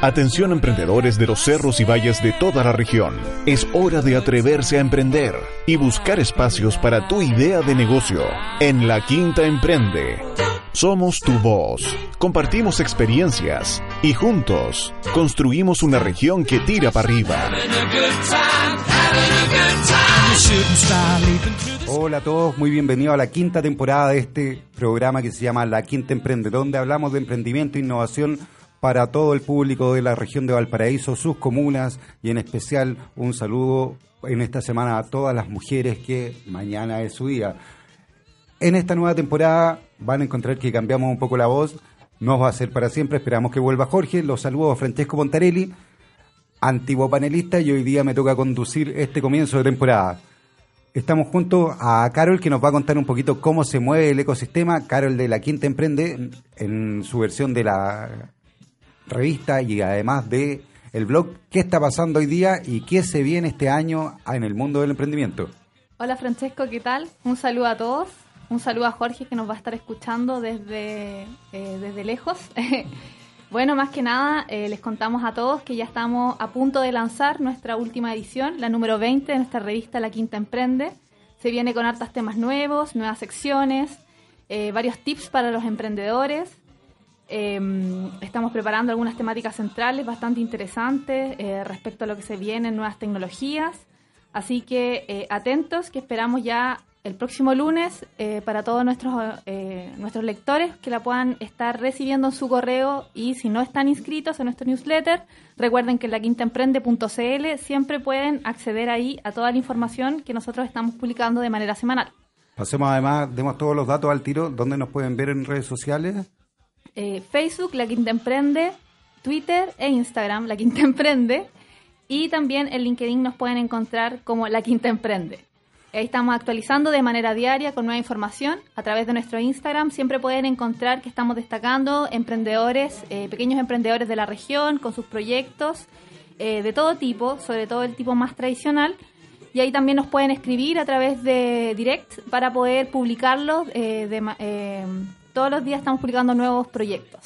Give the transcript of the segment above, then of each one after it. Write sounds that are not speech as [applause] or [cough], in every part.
Atención emprendedores de los cerros y valles de toda la región. Es hora de atreverse a emprender y buscar espacios para tu idea de negocio. En La Quinta Emprende. Somos tu voz. Compartimos experiencias y juntos construimos una región que tira para arriba. Hola a todos, muy bienvenidos a la quinta temporada de este programa que se llama La Quinta Emprende, donde hablamos de emprendimiento e innovación para todo el público de la región de Valparaíso, sus comunas y en especial un saludo en esta semana a todas las mujeres que mañana es su día. En esta nueva temporada van a encontrar que cambiamos un poco la voz, no va a ser para siempre, esperamos que vuelva Jorge, los saludo a Francesco Pontarelli, antiguo panelista y hoy día me toca conducir este comienzo de temporada. Estamos junto a Carol que nos va a contar un poquito cómo se mueve el ecosistema. Carol de la Quinta Emprende en su versión de la revista y además de el blog qué está pasando hoy día y qué se viene este año en el mundo del emprendimiento. Hola Francesco, ¿qué tal? Un saludo a todos. Un saludo a Jorge que nos va a estar escuchando desde, eh, desde lejos. [laughs] bueno, más que nada, eh, les contamos a todos que ya estamos a punto de lanzar nuestra última edición, la número 20 de nuestra revista La Quinta Emprende. Se viene con hartos temas nuevos, nuevas secciones, eh, varios tips para los emprendedores, Em, estamos preparando algunas temáticas centrales bastante interesantes eh, respecto a lo que se viene en nuevas tecnologías. Así que eh, atentos, que esperamos ya el próximo lunes eh, para todos nuestros, nuestros lectores que la puedan estar recibiendo en su correo y si no están inscritos en nuestro newsletter, recuerden que en la quintaemprende.cl siempre pueden acceder ahí a toda la información que nosotros estamos publicando de manera semanal. Pasemos además, demos todos los datos al tiro, ¿dónde nos pueden ver en redes sociales? Eh, Facebook, La Quinta Emprende, Twitter e Instagram, La Quinta Emprende. Y también en LinkedIn nos pueden encontrar como La Quinta Emprende. Ahí estamos actualizando de manera diaria con nueva información. A través de nuestro Instagram siempre pueden encontrar que estamos destacando emprendedores, eh, pequeños emprendedores de la región con sus proyectos eh, de todo tipo, sobre todo el tipo más tradicional. Y ahí también nos pueden escribir a través de direct para poder publicarlos de, todos los días estamos publicando nuevos proyectos.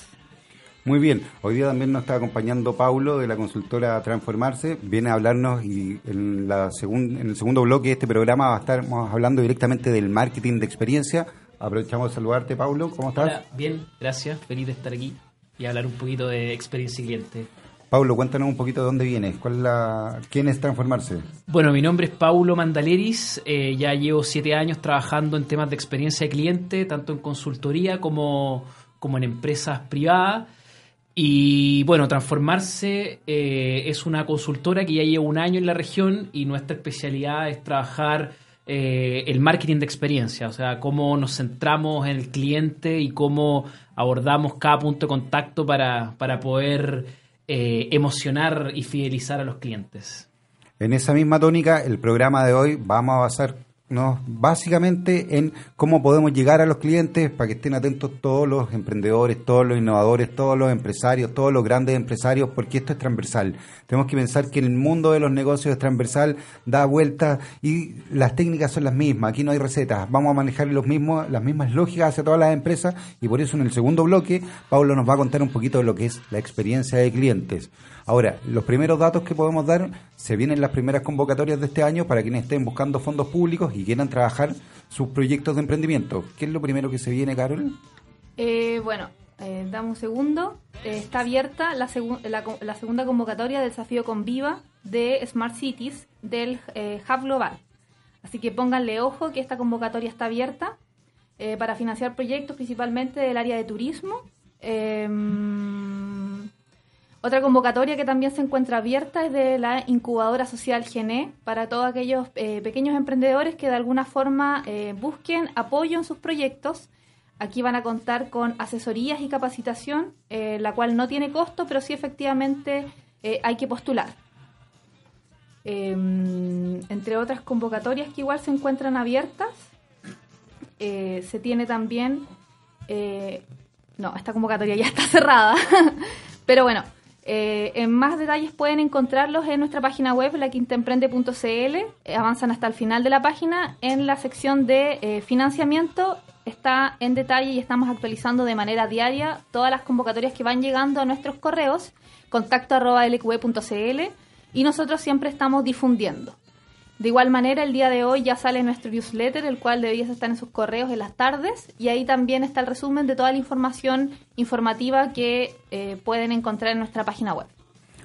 Muy bien, hoy día también nos está acompañando Paulo de la consultora Transformarse, viene a hablarnos y en, la en el segundo bloque de este programa va a estar hablando directamente del marketing de experiencia. Aprovechamos de saludarte, Paulo, ¿cómo estás? Hola, bien, gracias, feliz de estar aquí y hablar un poquito de experiencia cliente. Paulo, cuéntanos un poquito de dónde vienes, cuál la, quién es Transformarse. Bueno, mi nombre es Paulo Mandaleris, eh, ya llevo siete años trabajando en temas de experiencia de cliente, tanto en consultoría como, como en empresas privadas. Y bueno, Transformarse eh, es una consultora que ya lleva un año en la región y nuestra especialidad es trabajar eh, el marketing de experiencia, o sea, cómo nos centramos en el cliente y cómo abordamos cada punto de contacto para, para poder eh, emocionar y fidelizar a los clientes. En esa misma tónica, el programa de hoy vamos a basar básicamente en cómo podemos llegar a los clientes para que estén atentos todos los emprendedores, todos los innovadores, todos los empresarios, todos los grandes empresarios, porque esto es transversal. Tenemos que pensar que en el mundo de los negocios es transversal, da vueltas y las técnicas son las mismas. Aquí no hay recetas. Vamos a manejar los mismos, las mismas lógicas hacia todas las empresas y por eso en el segundo bloque Pablo nos va a contar un poquito de lo que es la experiencia de clientes. Ahora, los primeros datos que podemos dar, se vienen las primeras convocatorias de este año para quienes estén buscando fondos públicos y quieran trabajar sus proyectos de emprendimiento. ¿Qué es lo primero que se viene, Carol? Eh, bueno, eh, dame un segundo. Eh, está abierta la, la, segunda convocatoria del desafío con Viva de Smart Cities del eh, Hub Global. Así que pónganle ojo que esta convocatoria está abierta para financiar proyectos principalmente del área de turismo. Otra convocatoria que también se encuentra abierta es de la incubadora social GENE para todos aquellos pequeños emprendedores que de alguna forma busquen apoyo en sus proyectos Aquí van a contar con asesorías y capacitación, eh, la cual no tiene costo, pero sí efectivamente eh, hay que postular. Em, entre otras convocatorias que igual se encuentran abiertas, eh, se tiene también... no, esta convocatoria ya está cerrada, [laughs] pero bueno, en más detalles pueden encontrarlos en nuestra página web, laquintaemprende.cl. avanzan hasta el final de la página en la sección de financiamiento está en detalle y estamos actualizando de manera diaria todas las convocatorias que van llegando a nuestros correos, contacto lqv.cl y nosotros siempre estamos difundiendo. De igual manera, el día de hoy ya sale nuestro newsletter, el cual debería estar en sus correos en las tardes, y ahí también está el resumen de toda la información informativa que eh, pueden encontrar en nuestra página web.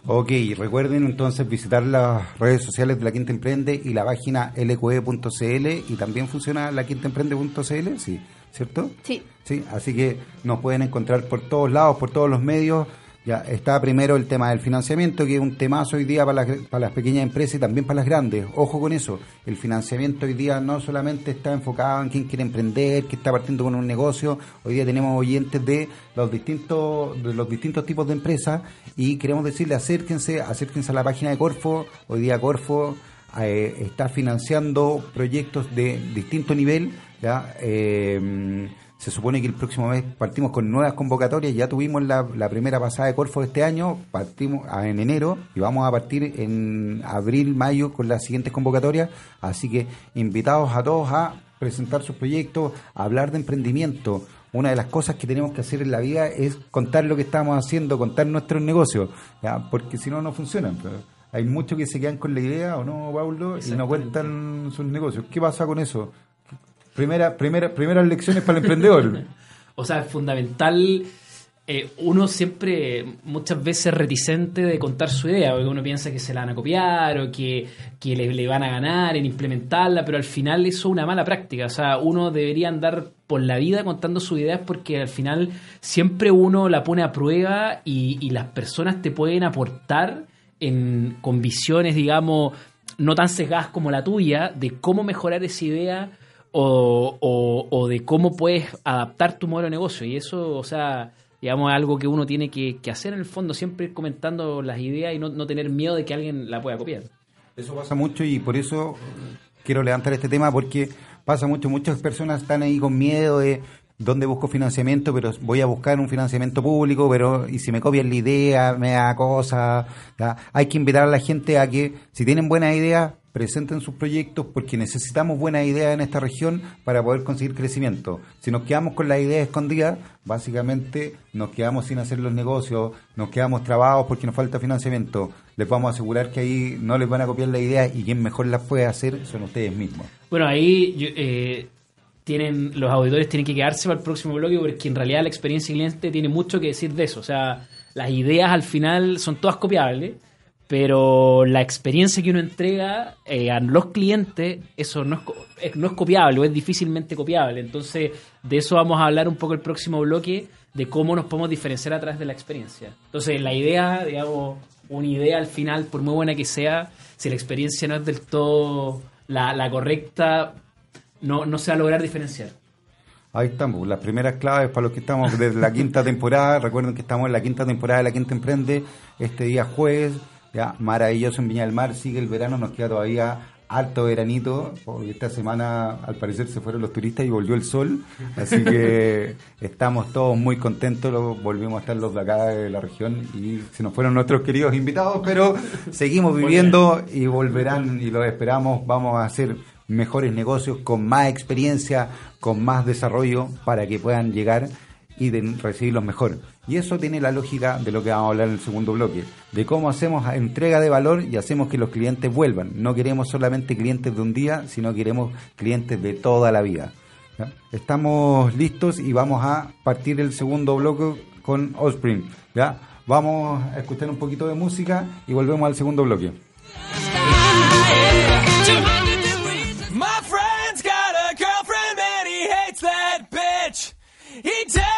Ok, recuerden entonces visitar las redes sociales de La Quinta Emprende y la página lqe.cl y también funciona la quintaemprende.cl, sí, ¿cierto? Sí. Sí, así que nos pueden encontrar por todos lados, por todos los medios ya está primero el tema del financiamiento, que es un temazo hoy día para las, pequeñas empresas y también para las grandes. Ojo con eso, el financiamiento hoy día no solamente está enfocado en quien quiere emprender, que está partiendo con un negocio. Hoy día tenemos oyentes de los distintos de los distintos tipos de empresas y queremos decirle acérquense, acérquense a la página de Corfo. Hoy día Corfo eh, está financiando proyectos de distinto nivel, ya. Eh, se supone que el próximo mes partimos con nuevas convocatorias. Ya tuvimos la, primera pasada de Corfo de este año, partimos en enero y vamos a partir en abril, mayo con las siguientes convocatorias. Así que invitados a todos a presentar sus proyectos, a hablar de emprendimiento. Una de las cosas que tenemos que hacer en la vida es contar lo que estamos haciendo, contar nuestros negocios, porque si no, no funcionan. Hay muchos que se quedan con la idea, ¿o no, Paulo? Y no cuentan sus negocios. ¿Qué pasa con eso? Primera, primera, primeras lecciones para el emprendedor. [laughs] o sea, es fundamental. Eh, uno siempre, muchas veces, reticente de contar su idea, porque uno piensa que se la van a copiar o que, le, van a ganar en implementarla, pero al final eso es una mala práctica. O sea, uno debería andar por la vida contando sus ideas porque al final siempre uno la pone a prueba y, y las personas te pueden aportar en, con visiones, digamos, no tan sesgadas como la tuya, de cómo mejorar esa idea o, o, de cómo puedes adaptar tu modelo de negocio. Y eso, o sea, digamos, es algo que uno tiene que, hacer en el fondo, siempre comentando las ideas y no, no, tener miedo de que alguien la pueda copiar. Eso pasa mucho y por eso quiero levantar este tema porque pasa mucho, muchas personas están ahí con miedo de dónde busco financiamiento, pero voy a buscar un financiamiento público, pero y si me copian la idea, me da cosa. Hay que invitar a la gente a que, si tienen buena idea, presenten sus proyectos porque necesitamos buenas ideas en esta región para poder conseguir crecimiento. Si nos quedamos con las ideas escondidas, básicamente nos quedamos sin hacer los negocios, nos quedamos trabados porque nos falta financiamiento. Les vamos a asegurar que ahí no les van a copiar la idea y quien mejor las puede hacer son ustedes mismos. Bueno, ahí eh, tienen los auditores tienen que quedarse para el próximo bloque porque en realidad la experiencia cliente tiene mucho que decir de eso. O sea, las ideas al final son todas copiables pero la experiencia que uno entrega eh, a los clientes, eso no es, no es copiable o es difícilmente copiable. Entonces, de eso vamos a hablar un poco el próximo bloque, de cómo nos podemos diferenciar a través de la experiencia. Entonces, la idea, digamos, una idea al final, por muy buena que sea, si la experiencia no es del todo la, correcta, no, no se va a lograr diferenciar. Ahí estamos, las primeras claves para los que estamos desde la quinta [laughs] temporada. Recuerden que estamos en la quinta temporada de La Quinta Emprende, este día jueves ya, maravilloso en Viña del Mar, sigue el verano, nos queda todavía harto veranito, porque esta semana al parecer se fueron los turistas y volvió el sol, así que [laughs] estamos todos muy contentos, volvimos a estar los de acá de la región y se nos fueron nuestros queridos invitados, pero seguimos viviendo y volverán y los esperamos, vamos a hacer mejores negocios con más experiencia, con más desarrollo para que puedan llegar y de recibir los mejores. Y eso tiene la lógica de lo que vamos a hablar en el segundo bloque, de cómo hacemos entrega de valor y hacemos que los clientes vuelvan. No queremos solamente clientes de un día, sino queremos clientes de toda la vida. Estamos listos y vamos a partir el segundo bloque con Osprey. ¿ya? Vamos a escuchar un poquito de música y volvemos al segundo bloque. She wants more dinero just to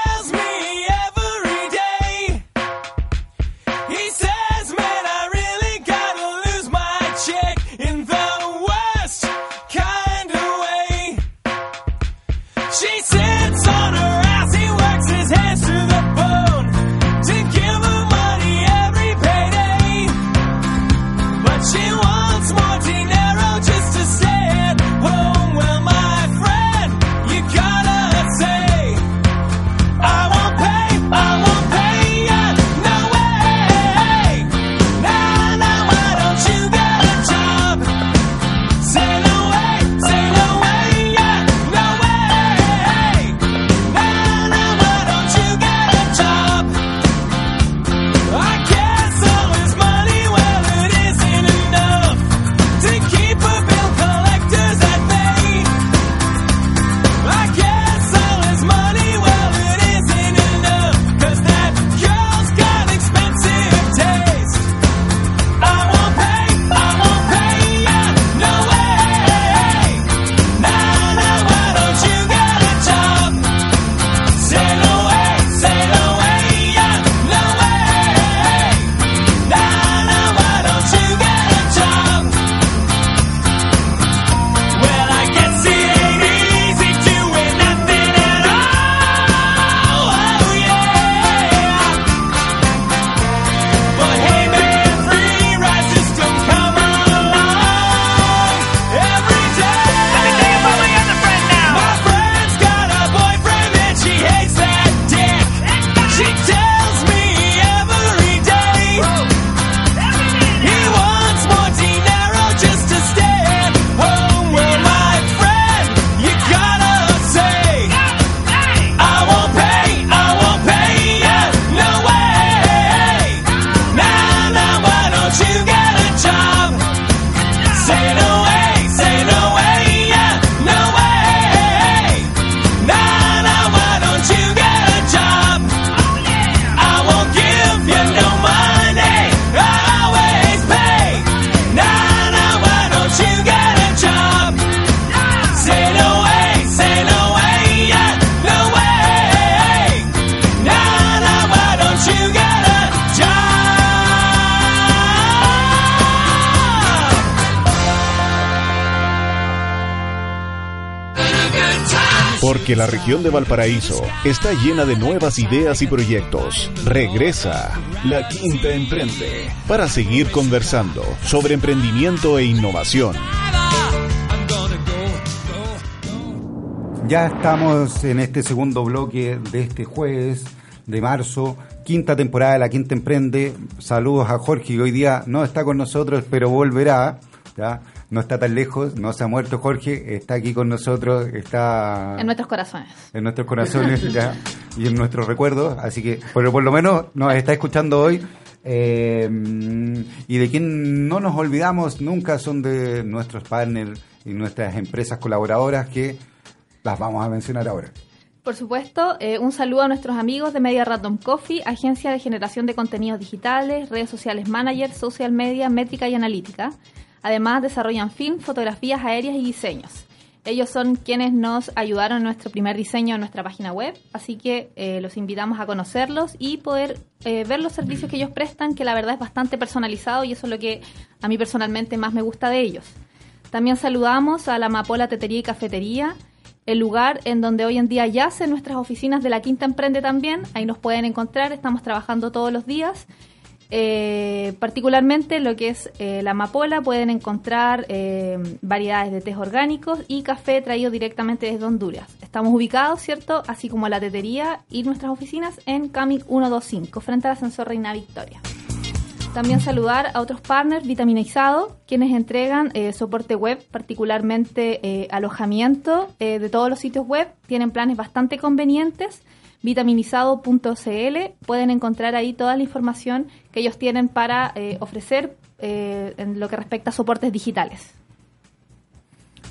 Porque la región de Valparaíso está llena de nuevas ideas y proyectos. Regresa La Quinta Emprende para seguir conversando sobre emprendimiento e innovación. Ya estamos en este segundo bloque de este jueves de marzo, quinta temporada de La Quinta Emprende. Saludos a Jorge, que hoy día no está con nosotros, pero volverá. ¿ya? No está tan lejos, no se ha muerto Jorge, está aquí con nosotros, está... En nuestros corazones. En nuestros corazones ya, y en nuestros recuerdos, así que, pero por lo menos nos está escuchando hoy. Eh, y de quien no nos olvidamos nunca son de nuestros partners y nuestras empresas colaboradoras que las vamos a mencionar ahora. Por supuesto, eh, un saludo a nuestros amigos de Media Random Coffee, agencia de generación de contenidos digitales, redes sociales manager, social media, métrica y analítica. Además, desarrollan film, fotografías aéreas y diseños. Ellos son quienes nos ayudaron en nuestro primer diseño en nuestra página web, así que eh, los invitamos a conocerlos y poder eh, ver los servicios que ellos prestan, que la verdad es bastante personalizado y eso es lo que a mí personalmente más me gusta de ellos. También saludamos a la Amapola Tetería y Cafetería, el lugar en donde hoy en día yacen nuestras oficinas de la Quinta Emprende también. Ahí nos pueden encontrar, estamos trabajando todos los días eh, particularmente lo que es eh, la amapola pueden encontrar eh, variedades de té orgánicos y café traído directamente desde Honduras. Estamos ubicados, ¿cierto? Así como la tetería y nuestras oficinas en Camic 125, frente al ascensor Reina Victoria. También saludar a otros partners vitaminizados, quienes entregan soporte web, particularmente alojamiento de todos los sitios web. Tienen planes bastante convenientes vitaminizado.cl. Pueden encontrar ahí toda la información que ellos tienen para eh, ofrecer eh, en lo que respecta a soportes digitales.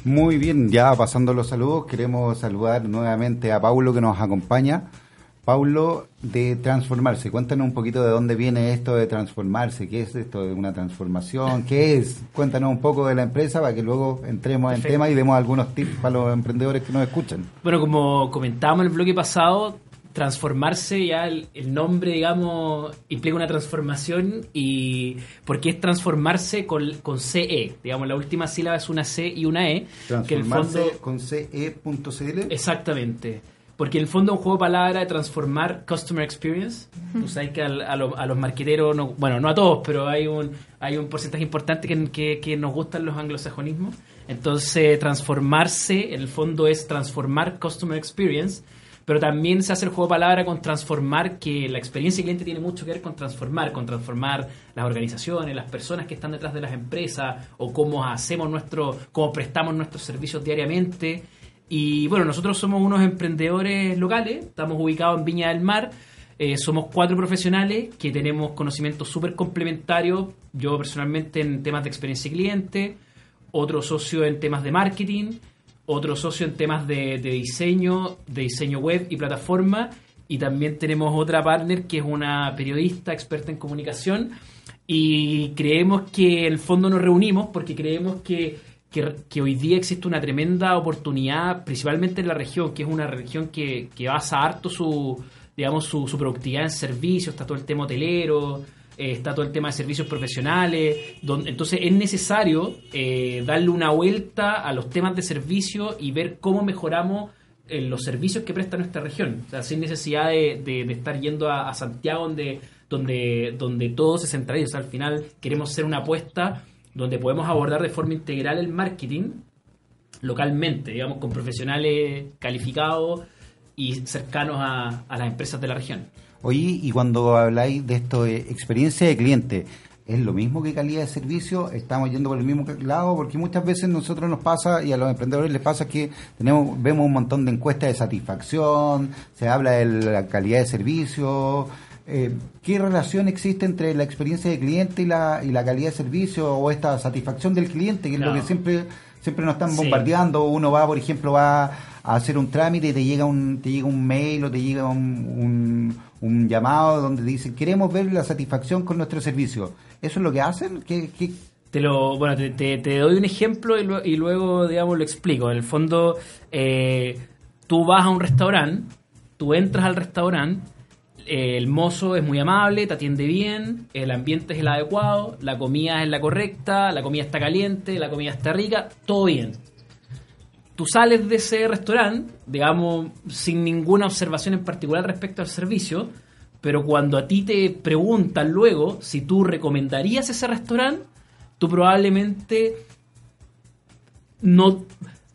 Muy bien, ya pasando los saludos, queremos saludar nuevamente a Paulo que nos acompaña. Paulo, de transformarse, cuéntanos un poquito de dónde viene esto de transformarse, qué es esto de una transformación, qué es, cuéntanos un poco de la empresa para que luego entremos en tema y demos algunos tips para los emprendedores que nos escuchan. Bueno, como comentábamos en el bloque pasado, transformarse, ya el, nombre, digamos, implica una transformación y porque es transformarse con, con CE, digamos, la última sílaba es una C y una E. Transformarse que el con CE.cl. Exactamente. Porque en el fondo es un juego de palabras de transformar Customer Experience. Tú sabes que a, los marqueteros, no, bueno, no a todos, pero hay un, hay un porcentaje importante que, que, que nos gustan los anglosajonismos. Entonces, transformarse, en el fondo es transformar Customer Experience pero también se hace el juego de palabra con transformar, que la experiencia cliente tiene mucho que ver con transformar, con transformar las organizaciones, las personas que están detrás de las empresas, o cómo hacemos nuestro, cómo prestamos nuestros servicios diariamente. Y bueno, nosotros somos unos emprendedores locales, estamos ubicados en Viña del Mar, eh, somos cuatro profesionales que tenemos conocimientos súper complementarios, yo personalmente en temas de experiencia cliente, otro socio en temas de marketing, otro socio en temas de, diseño, de diseño web y plataforma. Y también tenemos otra partner que es una periodista experta en comunicación. Y creemos que en el fondo nos reunimos porque creemos que, que, hoy día existe una tremenda oportunidad, principalmente en la región, que es una región que, que basa harto su, digamos, su, su productividad en servicios, está todo el tema hotelero, eh, está todo el tema de servicios profesionales, donde, entonces es necesario eh, darle una vuelta a los temas de servicio y ver cómo mejoramos eh, los servicios que presta nuestra región, o sea, sin necesidad de, estar yendo a, Santiago donde, donde, donde todo se centraliza, al final queremos hacer una apuesta donde podemos abordar de forma integral el marketing localmente, digamos, con profesionales calificados y cercanos a las empresas de la región. Oye, y cuando habláis de esto de experiencia de cliente, ¿es lo mismo que calidad de servicio? ¿Estamos yendo por el mismo lado? Porque muchas veces nosotros nos pasa, y a los emprendedores les pasa que tenemos vemos un montón de encuestas de satisfacción, se habla de la calidad de servicio. Eh, ¿Qué relación existe entre la experiencia de cliente y la, y la calidad de servicio o esta satisfacción del cliente, que es lo que siempre siempre nos están bombardeando? Uno va, por ejemplo, va a hacer un trámite y te llega un, te llega un mail o te llega un un llamado donde dicen queremos ver la satisfacción con nuestro servicio. ¿Eso es lo que hacen? ¿Qué, Te lo, bueno, te, te, doy un ejemplo y, luego, digamos, lo explico. En el fondo, eh, tú vas a un restaurante, tú entras al restaurante, el mozo es muy amable, te atiende bien, el ambiente es el adecuado, la comida es la correcta, la comida está caliente, la comida está rica, todo bien tú sales de ese restaurante, digamos, sin ninguna observación en particular respecto al servicio, pero cuando a ti te preguntan luego si tú recomendarías ese restaurante, tú probablemente no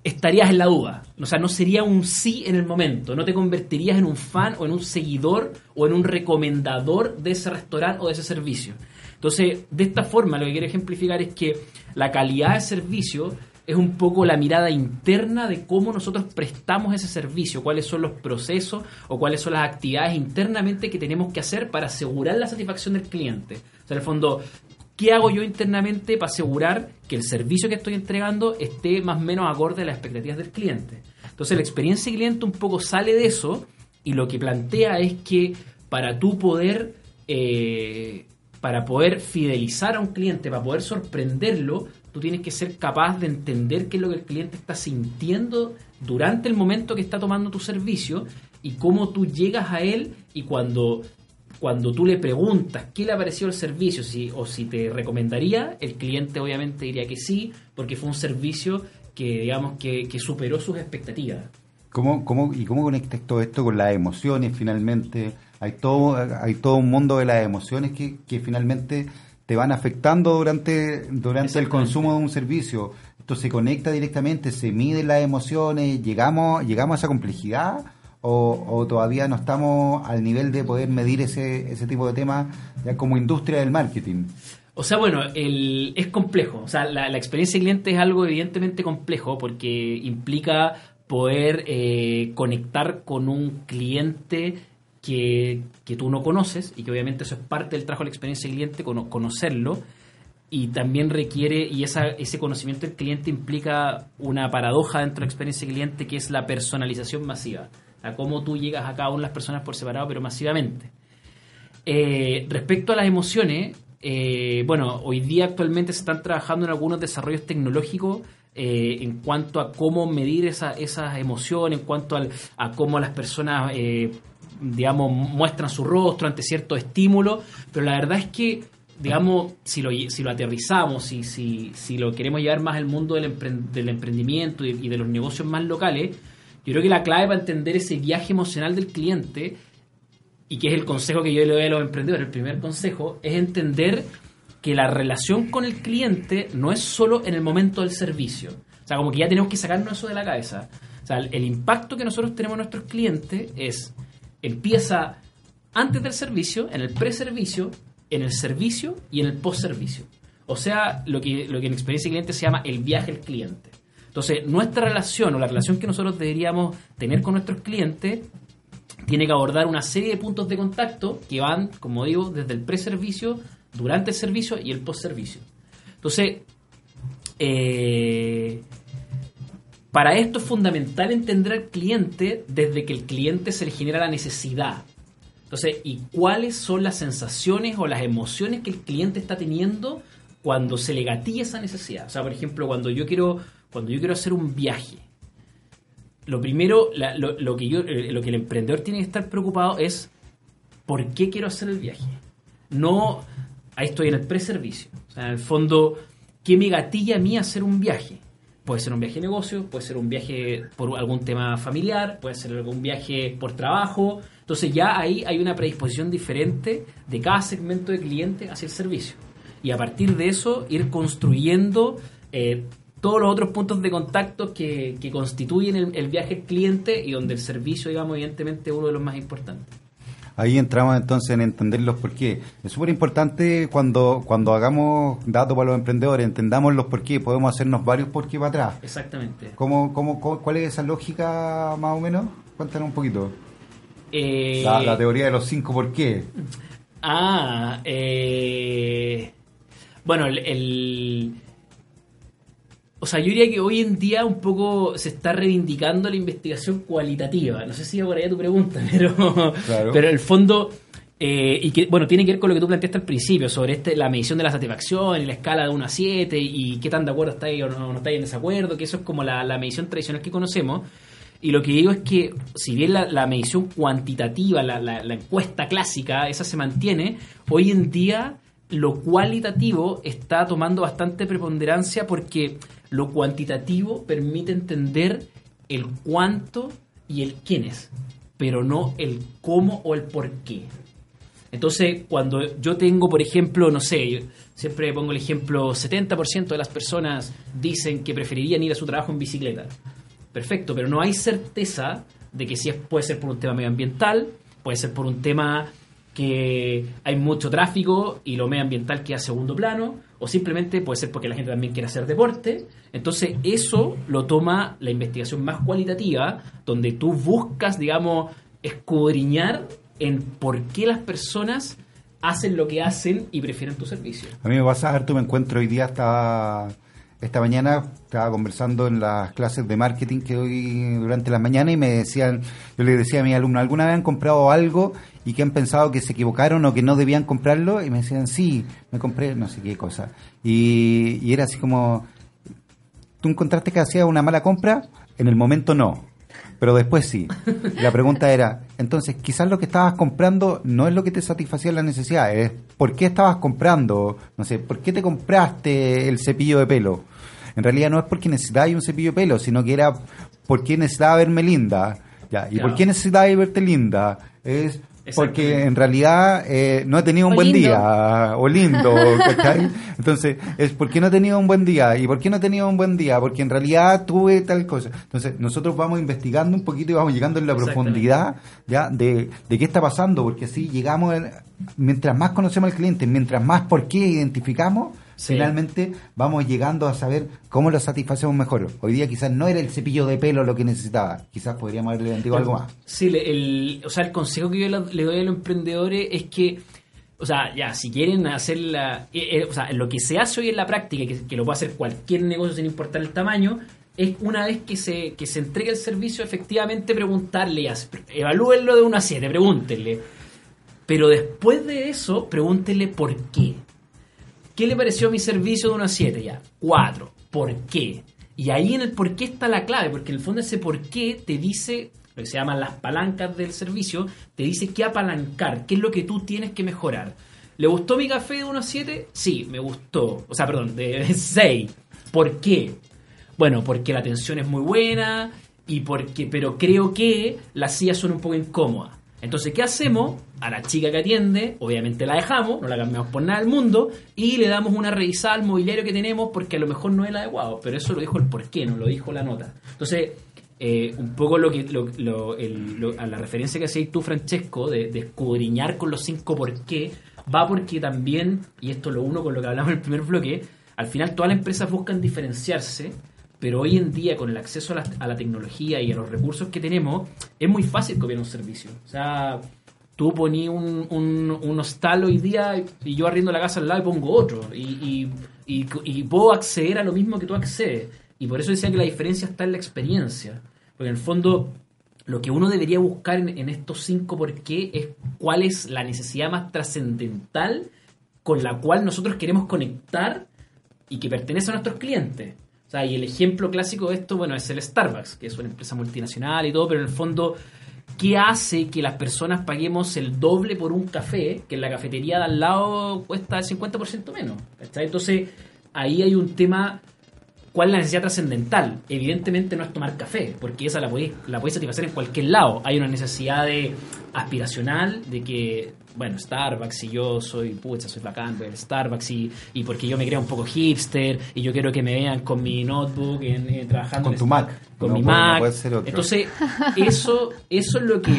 estarías en la duda. O sea, no sería un sí en el momento. No te convertirías en un fan o en un seguidor o en un recomendador de ese restaurante o de ese servicio. Entonces, de esta forma, lo que quiero ejemplificar es que la calidad de servicio es un poco la mirada interna de cómo nosotros prestamos ese servicio, cuáles son los procesos o cuáles son las actividades internamente que tenemos que hacer para asegurar la satisfacción del cliente. O sea, en el fondo, ¿qué hago yo internamente para asegurar que el servicio que estoy entregando esté más o menos acorde a las expectativas del cliente? Entonces, la experiencia cliente un poco sale de eso y lo que plantea es que para tú poder... Eh, para poder fidelizar a un cliente, para poder sorprenderlo, tú tienes que ser capaz de entender qué es lo que el cliente está sintiendo durante el momento que está tomando tu servicio y cómo tú llegas a él y cuando, cuando tú le preguntas qué le ha parecido el servicio o si te recomendaría, el cliente obviamente diría que sí, porque fue un servicio que digamos que, superó sus expectativas. ¿Cómo, cómo, ¿Y cómo conectas todo esto con las emociones finalmente? Hay todo, hay todo un mundo de las emociones que, que finalmente te van afectando durante, durante el consumo de un servicio. Esto se conecta directamente, se miden las emociones, llegamos, llegamos a esa complejidad o, todavía no estamos al nivel de poder medir ese, ese tipo de temas ya como industria del marketing. O sea, bueno, el, es complejo. O sea, la, experiencia de cliente es algo evidentemente complejo porque implica poder eh, conectar con un cliente que, tú no conoces y que obviamente eso es parte del trabajo de la experiencia del cliente, conocerlo y también requiere, y esa, ese conocimiento del cliente implica una paradoja dentro de la experiencia del cliente que es la personalización masiva, a cómo tú llegas a cada una de las personas por separado pero masivamente. Eh, respecto a las emociones, eh, bueno, hoy día actualmente se están trabajando en algunos desarrollos tecnológicos eh, en cuanto a cómo medir esa, esas emociones, en cuanto a cómo las personas digamos, muestran su rostro ante ciertos estímulos, pero la verdad es que, digamos, si lo, si lo aterrizamos, y si, si lo queremos llevar más al mundo del emprendimiento y, de los negocios más locales, yo creo que la clave para entender ese viaje emocional del cliente, y que es el consejo que yo le doy a los emprendedores, el primer consejo, es entender que la relación con el cliente no es solo en el momento del servicio. O sea, como que ya tenemos que sacarnos eso de la cabeza. O sea, el impacto que nosotros tenemos en nuestros clientes es empieza antes del servicio, en el preservicio, en el servicio y en el postservicio. O sea, lo que, lo que en experiencia cliente se llama el viaje al cliente. Entonces, nuestra relación o la relación que nosotros deberíamos tener con nuestros clientes tiene que abordar una serie de puntos de contacto que van, como digo, desde el preservicio, durante el servicio y el postservicio. Entonces, eh, para esto es fundamental entender al cliente desde que el cliente se le genera la necesidad. Entonces, ¿y cuáles son las sensaciones o las emociones que el cliente está teniendo cuando se le gatilla esa necesidad? O sea, por ejemplo, cuando yo quiero, cuando yo quiero hacer un viaje, lo primero, lo, que yo, eh, lo que el emprendedor tiene que estar preocupado es ¿por qué quiero hacer el viaje? No, ahí estoy en el preservicio. O sea, en el fondo, ¿qué me gatilla a mí hacer un viaje? Puede ser un viaje de negocio, puede ser un viaje por algún tema familiar, puede ser algún viaje por trabajo. Entonces ya ahí hay una predisposición diferente de cada segmento de cliente hacia el servicio. Y a partir de eso ir construyendo eh, todos los otros puntos de contacto que, constituyen el, viaje cliente y donde el servicio, digamos, evidentemente es uno de los más importantes. Ahí entramos entonces en entender los por qué. Es súper importante cuando, cuando hagamos datos para los emprendedores, entendamos los por qué, podemos hacernos varios por qué para atrás. Exactamente. ¿Cómo, cómo, cuál es esa lógica más o menos? Cuéntanos un poquito. Eh... La, teoría de los cinco por qué. Ah, eh... bueno, el o sea, yo diría que hoy en día un poco se está reivindicando la investigación cualitativa. No sé si por ahí tu pregunta, [laughs] pero, pero el fondo, eh, y que, bueno, tiene que ver con lo que tú planteaste al principio, sobre este, la medición de la satisfacción y la escala de 1 a 7 y qué tan de acuerdo estáis o no, no estáis en desacuerdo, que eso es como la, medición tradicional que conocemos. Y lo que digo es que, si bien la, medición cuantitativa, la, la, encuesta clásica, esa se mantiene, hoy en día lo cualitativo está tomando bastante preponderancia porque lo cuantitativo permite entender el cuánto y el quiénes, pero no el cómo o el por qué. Entonces, cuando yo tengo, por ejemplo, no sé, siempre pongo el ejemplo, 70% de las personas dicen que preferirían ir a su trabajo en bicicleta. Perfecto, pero no hay certeza de que si es, puede ser por un tema medioambiental, puede ser por un tema que hay mucho tráfico y lo medioambiental queda a segundo plano, o simplemente puede ser porque la gente también quiere hacer deporte. Entonces eso lo toma la investigación más cualitativa, donde tú buscas, digamos, escudriñar en por qué las personas hacen lo que hacen y prefieren tu servicio. A mí me pasa, Artu, me encuentro hoy día, estaba, esta mañana estaba conversando en las clases de marketing que doy durante la mañana y me decían, yo le decía a mi alumno, ¿alguna vez han comprado algo y que han pensado que se equivocaron o que no debían comprarlo? Y me decían, sí, me compré no sé qué cosa. Y, y era así como, ¿tú encontraste que hacía una mala compra? En el momento no pero después sí. La pregunta era, entonces, quizás lo que estabas comprando no es lo que te satisfacía la necesidad, es por qué estabas comprando, no sé, por qué te compraste el cepillo de pelo. En realidad no es porque necesitabas un cepillo de pelo, sino que era porque necesitaba verme linda. Ya, ¿Y por qué necesitaba verte linda? Es porque en realidad eh, no he tenido un buen día, [laughs] o lindo, ¿cachai? Entonces, es porque no he tenido un buen día. ¿Y por qué no he tenido un buen día? Porque en realidad tuve tal cosa. Entonces, nosotros vamos investigando un poquito y vamos llegando en la profundidad ya de, de qué está pasando, porque así llegamos, mientras más conocemos al cliente, mientras más por qué identificamos, finalmente vamos llegando a saber cómo lo satisfacemos mejor. Hoy día quizás no era el cepillo de pelo lo que necesitaba, quizás podríamos haberle vendido algo más. Sí, el, o sea, el consejo que yo le doy a los emprendedores es que, o sea, ya, si quieren hacer la, eh, eh, o sea, lo que se hace hoy en la práctica, que, que lo puede hacer cualquier negocio sin importar el tamaño, es una vez que se, que se entregue el servicio, efectivamente preguntarle, evalúenlo de 1 a 7, pregúntenle. Pero después de eso, pregúntenle por qué. ¿Qué le pareció mi servicio de 1 a 7 ya? 4. ¿Por qué? Y ahí en el por qué está la clave, porque en el fondo ese por qué te dice, lo que se llaman las palancas del servicio, te dice qué apalancar, qué es lo que tú tienes que mejorar. ¿Le gustó mi café de 1 a 7? Sí, me gustó. O sea, perdón, de [laughs] 6. ¿Por qué? Bueno, porque la atención es muy buena, y porque, pero creo que las sillas son un poco incómodas. Entonces, ¿qué hacemos? A la chica que atiende, obviamente la dejamos, no la cambiamos por nada del mundo, y le damos una revisada al mobiliario que tenemos porque a lo mejor no es el adecuado, pero eso lo dijo el porqué, no lo dijo la nota. Entonces, eh, un poco lo que lo, a la referencia que hacéis tú, Francesco, de, de, escudriñar con los cinco por qué, va porque también, y esto lo uno con lo que hablamos en el primer bloque, al final todas las empresas buscan diferenciarse pero hoy en día, con el acceso a la, tecnología y a los recursos que tenemos, es muy fácil copiar un servicio. O sea, tú poní un, un, hostal hoy día y yo arriendo la casa al lado y pongo otro. Y, y, puedo acceder a lo mismo que tú accedes. Y por eso decía que la diferencia está en la experiencia. Porque en el fondo, lo que uno debería buscar en estos cinco por qué es cuál es la necesidad más trascendental con la cual nosotros queremos conectar y que pertenece a nuestros clientes y el ejemplo clásico de esto, bueno, es el Starbucks, que es una empresa multinacional y todo, pero en el fondo, ¿qué hace que las personas paguemos el doble por un café que en la cafetería de al lado cuesta el 50% menos? Entonces, ahí hay un tema ¿Cuál es la necesidad trascendental? Evidentemente no es tomar café, porque esa la podéis, la satisfacer en cualquier lado. Hay una necesidad de aspiracional de que, bueno, Starbucks y yo soy, pucha, soy bacán, el Starbucks y, y porque yo me creo un poco hipster y yo quiero que me vean con mi notebook en, trabajando. Con tu Mac. Con mi Mac. Entonces, eso, eso es lo que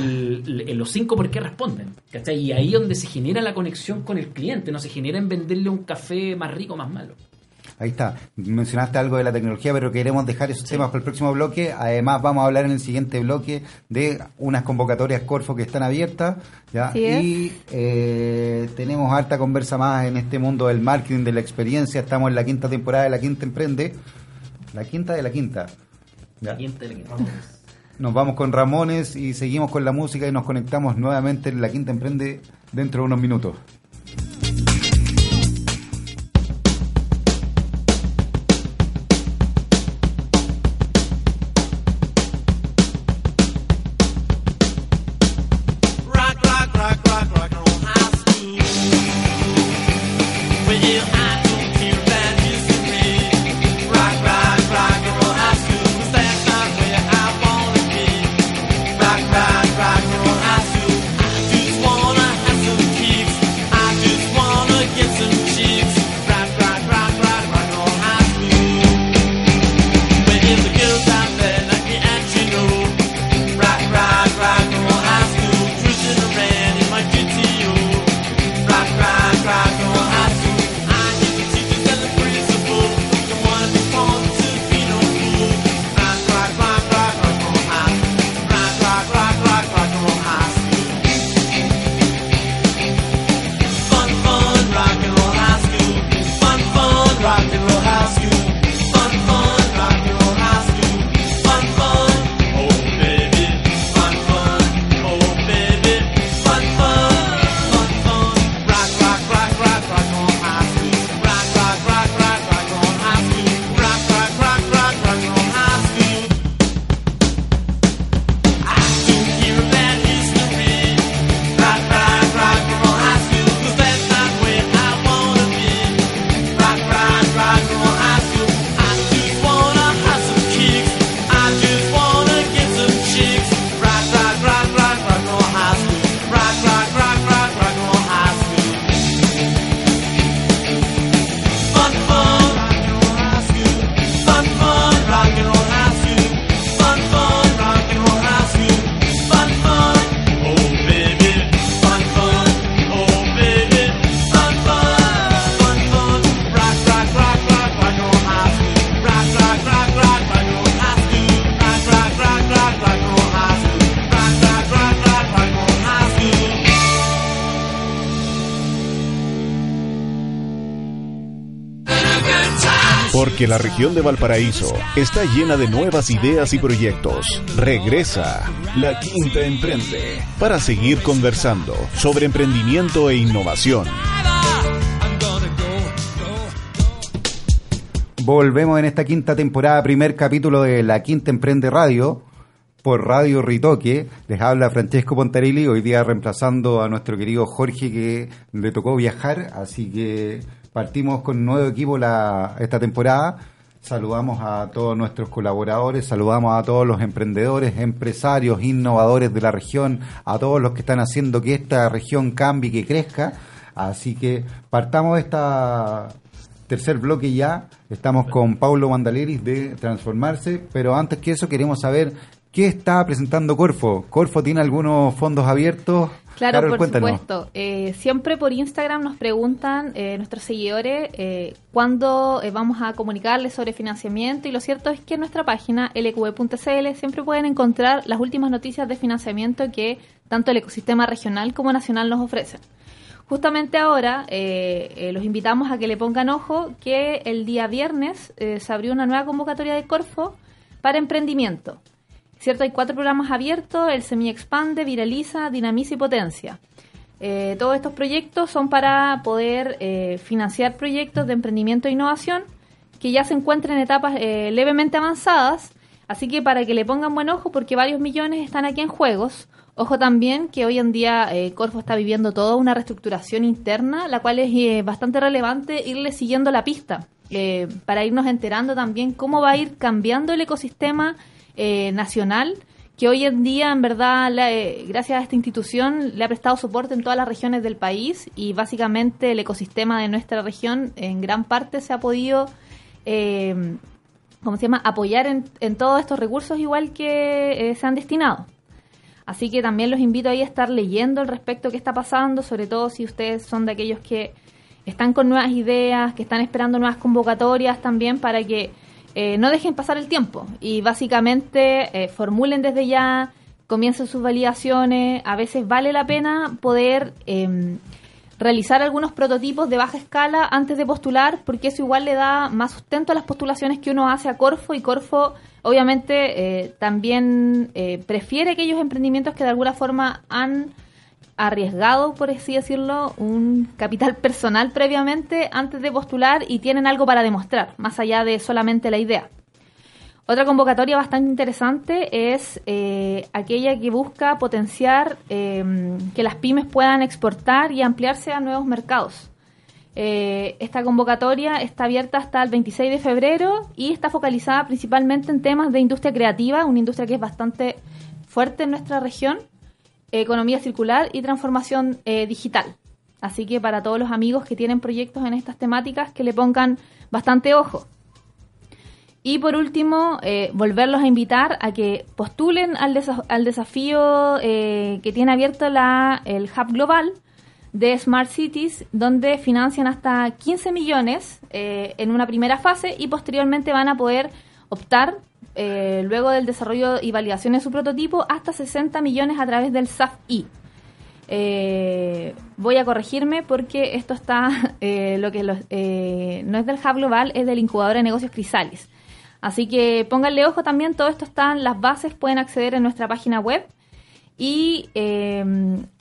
los cinco por qué responden. ¿cachai? Y ahí es donde se genera la conexión con el cliente, no se genera en venderle un café más rico, más malo. Ahí está. Mencionaste algo de la tecnología, pero queremos dejar esos temas para el próximo bloque. Además, vamos a hablar en el siguiente bloque de unas convocatorias Corfo que están abiertas. ¿ya? y eh, tenemos harta conversa más en este mundo del marketing, de la experiencia. Estamos en la quinta temporada de La Quinta Emprende. La quinta de la quinta. La quinta de la quinta. [laughs] Nos vamos con Ramones y seguimos con la música y nos conectamos nuevamente en La Quinta Emprende dentro de unos minutos. Porque la región de Valparaíso está llena de nuevas ideas y proyectos. Regresa La Quinta Emprende para seguir conversando sobre emprendimiento e innovación. Volvemos en esta quinta temporada, primer capítulo de La Quinta Emprende Radio por Radio Ritoque. Les habla Francesco Pontarelli, hoy día reemplazando a nuestro querido Jorge que le tocó viajar, así que partimos con un nuevo equipo la, esta temporada. Saludamos a todos nuestros colaboradores, saludamos a todos los emprendedores, empresarios, innovadores de la región, a todos los que están haciendo que esta región cambie y que crezca. Así que partamos esta tercer bloque ya. Estamos con Paulo Mandaleris de Transformarse, pero antes que eso queremos saber qué está presentando Corfo. ¿Corfo tiene algunos fondos abiertos? Claro, por supuesto. Eh, siempre por Instagram nos preguntan eh, nuestros seguidores eh, cuándo eh, vamos a comunicarles sobre financiamiento y lo cierto es que en nuestra página lqv.cl siempre pueden encontrar las últimas noticias de financiamiento que tanto el ecosistema regional como nacional nos ofrecen. Justamente ahora eh, eh, los invitamos a que le pongan ojo que el día viernes se abrió una nueva convocatoria de Corfo para emprendimiento. ¿Cierto? Hay cuatro programas abiertos, el Semi Expande, Viraliza, Dinamiza y Potencia. todos estos proyectos son para poder financiar proyectos de emprendimiento e innovación que ya se encuentran en etapas levemente avanzadas, así que para que le pongan buen ojo porque varios millones están aquí en juegos, Ojo también que hoy en día eh, Corfo está viviendo toda una reestructuración interna, la cual es eh, bastante relevante irle siguiendo la pista, eh, para irnos enterando también cómo va a ir cambiando el ecosistema eh, nacional, que hoy en día, en verdad, gracias a esta institución, le ha prestado soporte en todas las regiones del país y básicamente el ecosistema de nuestra región en gran parte se ha podido... ¿Cómo se llama? Apoyar en, en todos estos recursos igual que se han destinado. Así que también los invito ahí a estar leyendo al respecto qué está pasando, sobre todo si ustedes son de aquellos que están con nuevas ideas, que están esperando nuevas convocatorias también para que eh, no dejen pasar el tiempo y básicamente eh, formulen desde ya, comiencen sus validaciones. A veces vale la pena poder em, realizar algunos prototipos de baja escala antes de postular, porque eso igual le da más sustento a las postulaciones que uno hace a Corfo y Corfo obviamente eh, también eh, prefiere aquellos emprendimientos que de alguna forma han arriesgado, por así decirlo, un capital personal previamente antes de postular y tienen algo para demostrar, más allá de solamente la idea. Otra convocatoria bastante interesante es eh, aquella que busca potenciar que las pymes puedan exportar y ampliarse a nuevos mercados. Eh, esta convocatoria está abierta hasta el 26 de febrero y está focalizada principalmente en temas de industria creativa, una industria que es bastante fuerte en nuestra región, economía circular y transformación eh, digital. Así que para todos los amigos que tienen proyectos en estas temáticas, que le pongan bastante ojo. Y por último, eh, volverlos a invitar a que postulen al, al desafío que tiene abierto la, el Hub Global, de Smart Cities, donde financian hasta 15 millones eh, en una primera fase y posteriormente van a poder optar, eh, luego del desarrollo y validación de su prototipo, hasta 60 millones a través del SAF-I. Eh, voy a corregirme porque esto está, [laughs] lo que no es del Hub Global, es del incubador de negocios Crisalis. Así que pónganle ojo también, todo esto está en las bases, pueden acceder en nuestra página web. Y,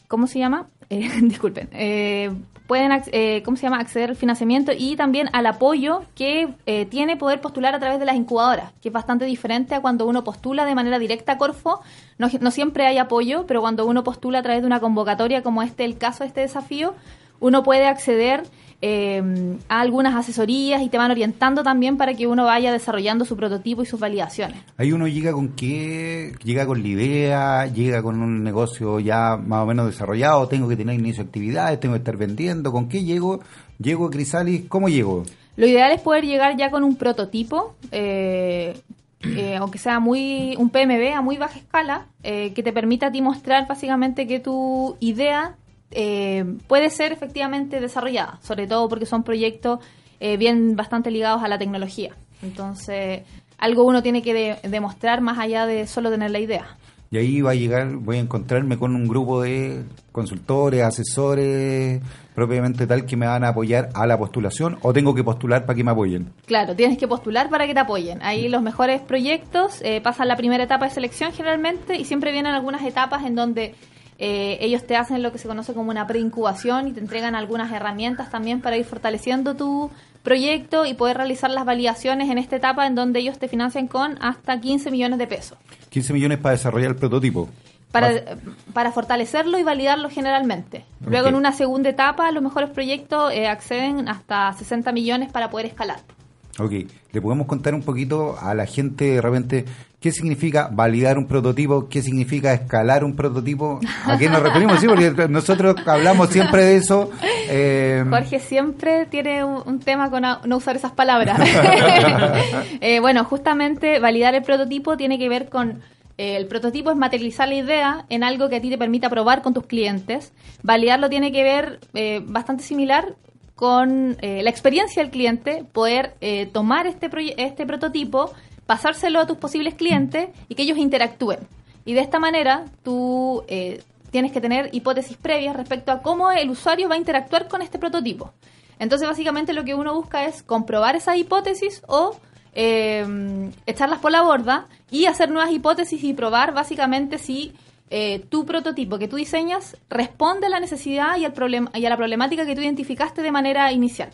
¿cómo se llama? [laughs] Eh, disculpen, eh, pueden eh, ¿cómo se llama? acceder al financiamiento y también al apoyo que tiene poder postular a través de las incubadoras, que es bastante diferente a cuando uno postula de manera directa a Corfo. No, no siempre hay apoyo, pero cuando uno postula a través de una convocatoria como este, el caso de este desafío, uno puede acceder eh, a algunas asesorías y te van orientando también para que uno vaya desarrollando su prototipo y sus validaciones. Ahí uno llega con qué, llega con la idea, llega con un negocio ya más o menos desarrollado, tengo que tener inicio de actividades, tengo que estar vendiendo, ¿con qué llego? Llego a Crisalis, ¿cómo llego? Lo ideal es poder llegar ya con un prototipo, eh, eh, aunque sea muy un PMB a muy baja escala, eh, que te permita a ti mostrar básicamente que tu idea eh, puede ser efectivamente desarrollada, sobre todo porque son proyectos eh, bien bastante ligados a la tecnología. Entonces, algo uno tiene que demostrar más allá de solo tener la idea. y ahí va a llegar, voy a encontrarme con un grupo de consultores, asesores, propiamente tal, que me van a apoyar a la postulación o tengo que postular para que me apoyen. Claro, tienes que postular para que te apoyen. Ahí los mejores proyectos eh, pasan la primera etapa de selección generalmente y siempre vienen algunas etapas en donde eh, ellos te hacen lo que se conoce como una preincubación y te entregan algunas herramientas también para ir fortaleciendo tu proyecto y poder realizar las validaciones en esta etapa en donde ellos te financian con hasta 15 millones de pesos. 15 millones para desarrollar el prototipo. Para, para fortalecerlo y validarlo generalmente. Luego en una segunda etapa los mejores proyectos eh, acceden hasta 60 millones para poder escalar. Ok, ¿le podemos contar un poquito a la gente de repente qué significa validar un prototipo? ¿Qué significa escalar un prototipo? ¿A qué nos referimos? Sí, porque nosotros hablamos siempre de eso. eh, Jorge siempre tiene un, un tema con no usar esas palabras. [laughs] Eh, bueno, justamente validar el prototipo tiene que ver con eh, el prototipo es materializar la idea en algo que a ti te permita probar con tus clientes. Validarlo tiene que ver eh, bastante similar con eh, la experiencia del cliente, poder eh, tomar este, este prototipo, pasárselo a tus posibles clientes y que ellos interactúen. Y de esta manera tú eh, tienes que tener hipótesis previas respecto a cómo el usuario va a interactuar con este prototipo. Entonces, básicamente lo que uno busca es comprobar esa hipótesis o eh, echarlas por la borda y hacer nuevas hipótesis y probar básicamente si eh, tu prototipo que tú diseñas responde a la necesidad y, al problema, y a la problemática que tú identificaste de manera inicial.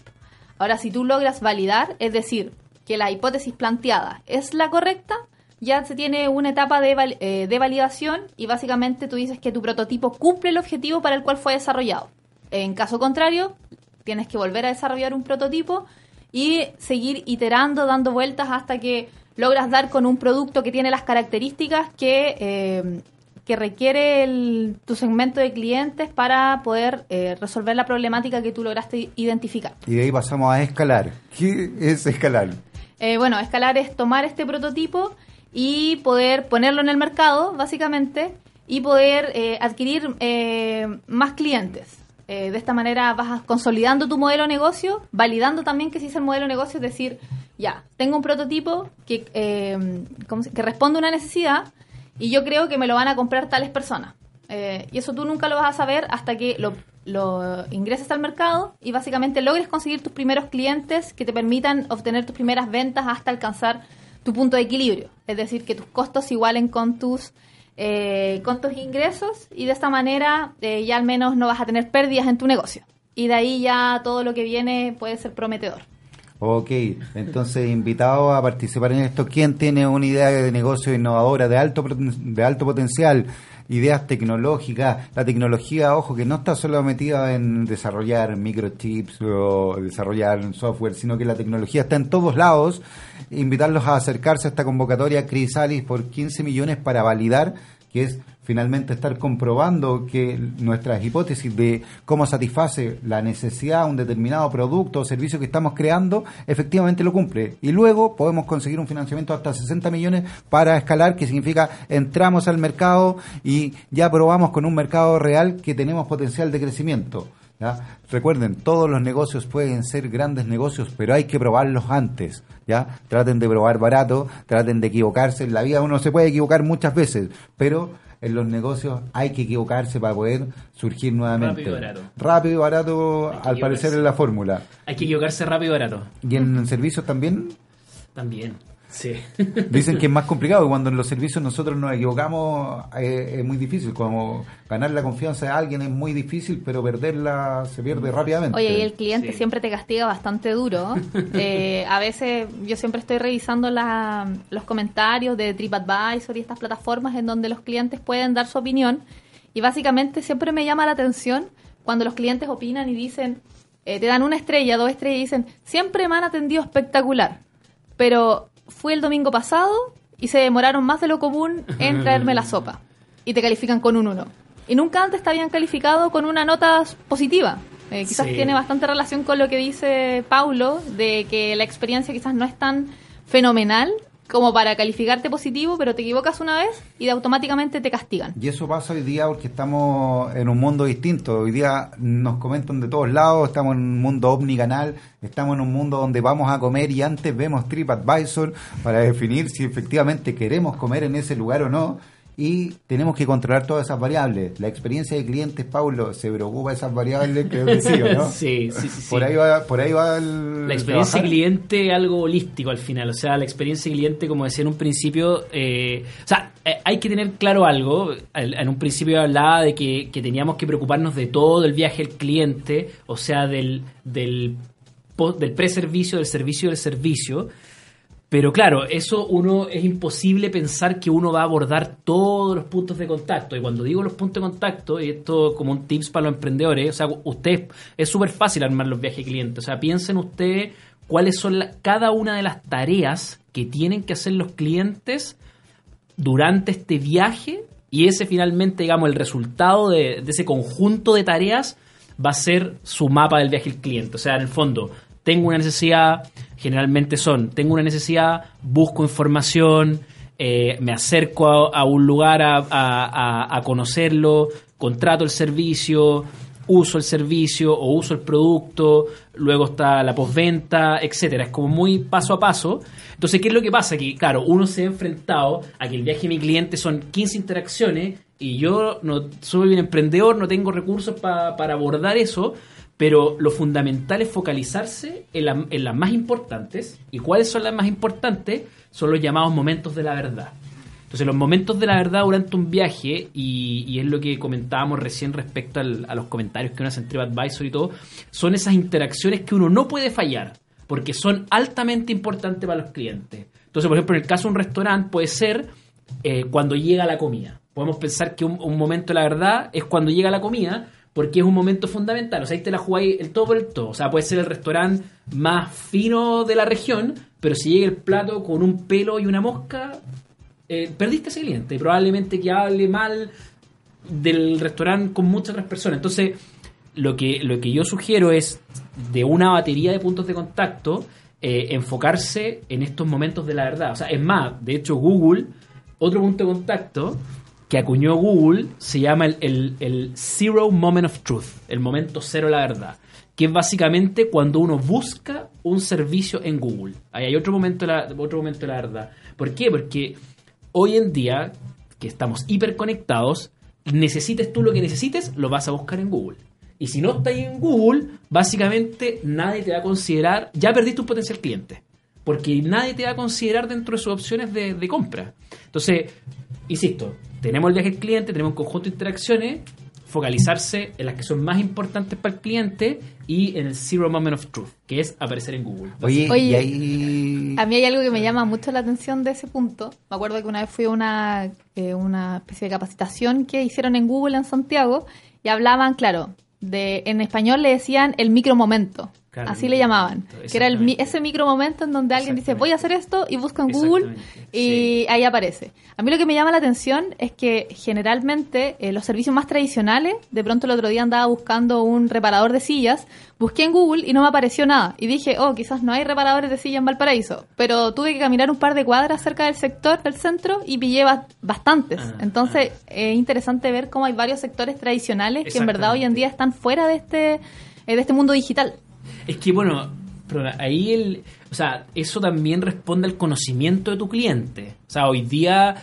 Ahora, si tú logras validar, es decir, que la hipótesis planteada es la correcta, ya se tiene una etapa de, eh, de validación y básicamente tú dices que tu prototipo cumple el objetivo para el cual fue desarrollado. En caso contrario, tienes que volver a desarrollar un prototipo y seguir iterando, dando vueltas hasta que logras dar con un producto que tiene las características que, eh, que requiere el- tu segmento de clientes para poder eh, resolver la problemática que tú lograste identificar. y de ahí pasamos a escalar. ¿Qué es escalar? Eh, bueno, escalar es tomar este prototipo y poder ponerlo en el mercado, básicamente, y poder eh, adquirir eh, más clientes. Eh, de esta manera vas consolidando tu modelo de negocio, validando también que si es el modelo de negocio, es decir, ya, tengo un prototipo que, eh, ¿cómo se- que responde a una necesidad y yo creo que me lo van a comprar tales personas. Eh, y eso tú nunca lo vas a saber hasta que lo, lo ingreses al mercado y básicamente logres conseguir tus primeros clientes que te permitan obtener tus primeras ventas hasta alcanzar tu punto de equilibrio. Es decir, que tus costos igualen con tus, eh, con tus ingresos y de esta manera eh, ya al menos no vas a tener pérdidas en tu negocio. Y de ahí ya todo lo que viene puede ser prometedor. Ok, entonces invitado a participar en esto, ¿quién tiene una idea de negocio innovadora de alto de alto potencial, ideas tecnológicas? La tecnología, ojo, que no está solo metida en desarrollar microchips o desarrollar software, sino que la tecnología está en todos lados. Invitarlos a acercarse a esta convocatoria Crisalis por 15 millones para validar que es finalmente estar comprobando que nuestras hipótesis de cómo satisface la necesidad un determinado producto o servicio que estamos creando, efectivamente lo cumple. Y luego podemos conseguir un financiamiento hasta 60 millones para escalar, que significa entramos al mercado y ya probamos con un mercado real que tenemos potencial de crecimiento. ¿ya? Recuerden, todos los negocios pueden ser grandes negocios, pero hay que probarlos antes. ¿ya? Traten de probar barato, traten de equivocarse. En la vida uno se puede equivocar muchas veces, pero en los negocios hay que equivocarse para poder surgir nuevamente. Rápido y barato. Rápido y barato, al parecer, es la fórmula. Hay que equivocarse rápido y barato. ¿Y en servicios también? También. Sí. Dicen que es más [laughs] complicado, cuando en los servicios nosotros nos equivocamos eh, es muy difícil, como ganar la confianza de alguien es muy difícil, pero perderla se pierde rápidamente. Oye, y el cliente Sí. siempre te castiga bastante duro. [laughs] Eh, a veces yo siempre estoy revisando la- los comentarios de TripAdvisor y estas plataformas en donde los clientes pueden dar su opinión. Y básicamente siempre me llama la atención cuando los clientes opinan y dicen, eh, te dan una estrella, dos estrellas y dicen, siempre me han atendido espectacular. Pero fui el domingo pasado y se demoraron más de lo común en [laughs] traerme la sopa. Y te califican con un 1. Y nunca antes te habían calificado con una nota positiva. Eh, quizás Sí. tiene bastante relación con lo que dice Paulo, de que la experiencia quizás no es tan fenomenal como para calificarte positivo, pero te equivocas una vez y automáticamente te castigan. Y eso pasa hoy día porque estamos en un mundo distinto. Hoy día nos comentan de todos lados, estamos en un mundo omnicanal, estamos en un mundo donde vamos a comer y antes vemos TripAdvisor para definir si efectivamente queremos comer en ese lugar o no. Y tenemos que controlar todas esas variables. La experiencia de clientes, Paulo, ¿se preocupa de esas variables? Creo que [laughs] sí, ¿o ¿no? sí, sí, sí, Por ahí va, por ahí va el La experiencia trabajar. cliente es algo holístico al final. O sea, la experiencia cliente, como decía en un principio, eh, o sea, eh, hay que tener claro algo. Al- En un principio hablaba de que, que teníamos que preocuparnos de todo el viaje del cliente, o sea, del, del, del preservicio, del servicio del servicio. Pero claro, eso uno es imposible pensar que uno va a abordar todos los puntos de contacto. Y cuando digo los puntos de contacto, y esto como un tips para los emprendedores, o sea, ustedes es súper fácil armar los viajes clientes. O sea, piensen ustedes cuáles son cada una de las tareas que tienen que hacer los clientes durante este viaje y ese finalmente, digamos, el resultado de, ese conjunto de tareas va a ser su mapa del viaje cliente. O sea, en el fondo, tengo una necesidad, generalmente son, tengo una necesidad, busco información, eh, me acerco a, un lugar a, a- a- a conocerlo, contrato el servicio, uso el servicio o uso el producto, luego está la postventa, etcétera. Es como muy paso a paso. Entonces, ¿qué es lo que pasa? Que, claro, uno se ha enfrentado a que el viaje de mi cliente son 15 interacciones y yo no soy un emprendedor, no tengo recursos pa- para abordar eso, pero lo fundamental es focalizarse en, la- en las más importantes. ¿Y cuáles son las más importantes? Son los llamados momentos de la verdad. Entonces, los momentos de la verdad durante un viaje, y, y es lo que comentábamos recién respecto al- a los comentarios que uno hace en TripAdvisor y todo, son esas interacciones que uno no puede fallar, porque son altamente importantes para los clientes. Entonces, por ejemplo, en el caso de un restaurante puede ser eh, cuando llega la comida. Podemos pensar que un, un momento de la verdad es cuando llega la comida, porque es un momento fundamental. O sea, ahí te la jugáis el todo por el todo. O sea, puede ser el restaurante más fino de la región, pero si llega el plato con un pelo y una mosca, eh, perdiste ese cliente. Probablemente que hable mal del restaurante con muchas otras personas. Entonces, lo que, lo que yo sugiero es, de una batería de puntos de contacto, eh, enfocarse en estos momentos de la verdad. O sea, es más, de hecho, Google, otro punto de contacto que acuñó Google se llama el, el- el Zero Moment of Truth, el momento cero de la verdad, que es básicamente cuando uno busca un servicio en Google. Ahí hay otro momento de la, otro momento la verdad. ¿Por qué? Porque hoy en día, que estamos hiperconectados, necesites tú lo que necesites, lo vas a buscar en Google. Y si no está ahí en Google, básicamente nadie te va a considerar, ya perdiste un potencial cliente. Porque nadie te va a considerar dentro de sus opciones de, de compra. Entonces, insisto, tenemos el viaje del cliente, tenemos un conjunto de interacciones, focalizarse en las que son más importantes para el cliente y en el Zero Moment of Truth, que es aparecer en Google. Oye, Oye, y ahí... A mí hay algo que me llama mucho la atención de ese punto. Me acuerdo que una vez fui a una, eh, una especie de capacitación que hicieron en Google en Santiago y hablaban, claro, de en español le decían el micromomento. Claro, Así le llamaban. Que era el, ese micromomento en donde alguien dice, voy a hacer esto y busco en Google y sí. ahí aparece. A mí lo que me llama la atención es que generalmente eh, los servicios más tradicionales, de pronto el otro día andaba buscando un reparador de sillas, busqué en Google y no me apareció nada. Y dije, oh, quizás no hay reparadores de sillas en Valparaíso. Pero tuve que caminar un par de cuadras cerca del sector, del centro, y pillé ba- bastantes. Ah, Entonces es interesante ver cómo hay varios sectores tradicionales que en verdad hoy en día están fuera de este, eh, de este mundo digital. Es que, bueno, pero ahí el. O sea, eso también responde al conocimiento de tu cliente. O sea, hoy día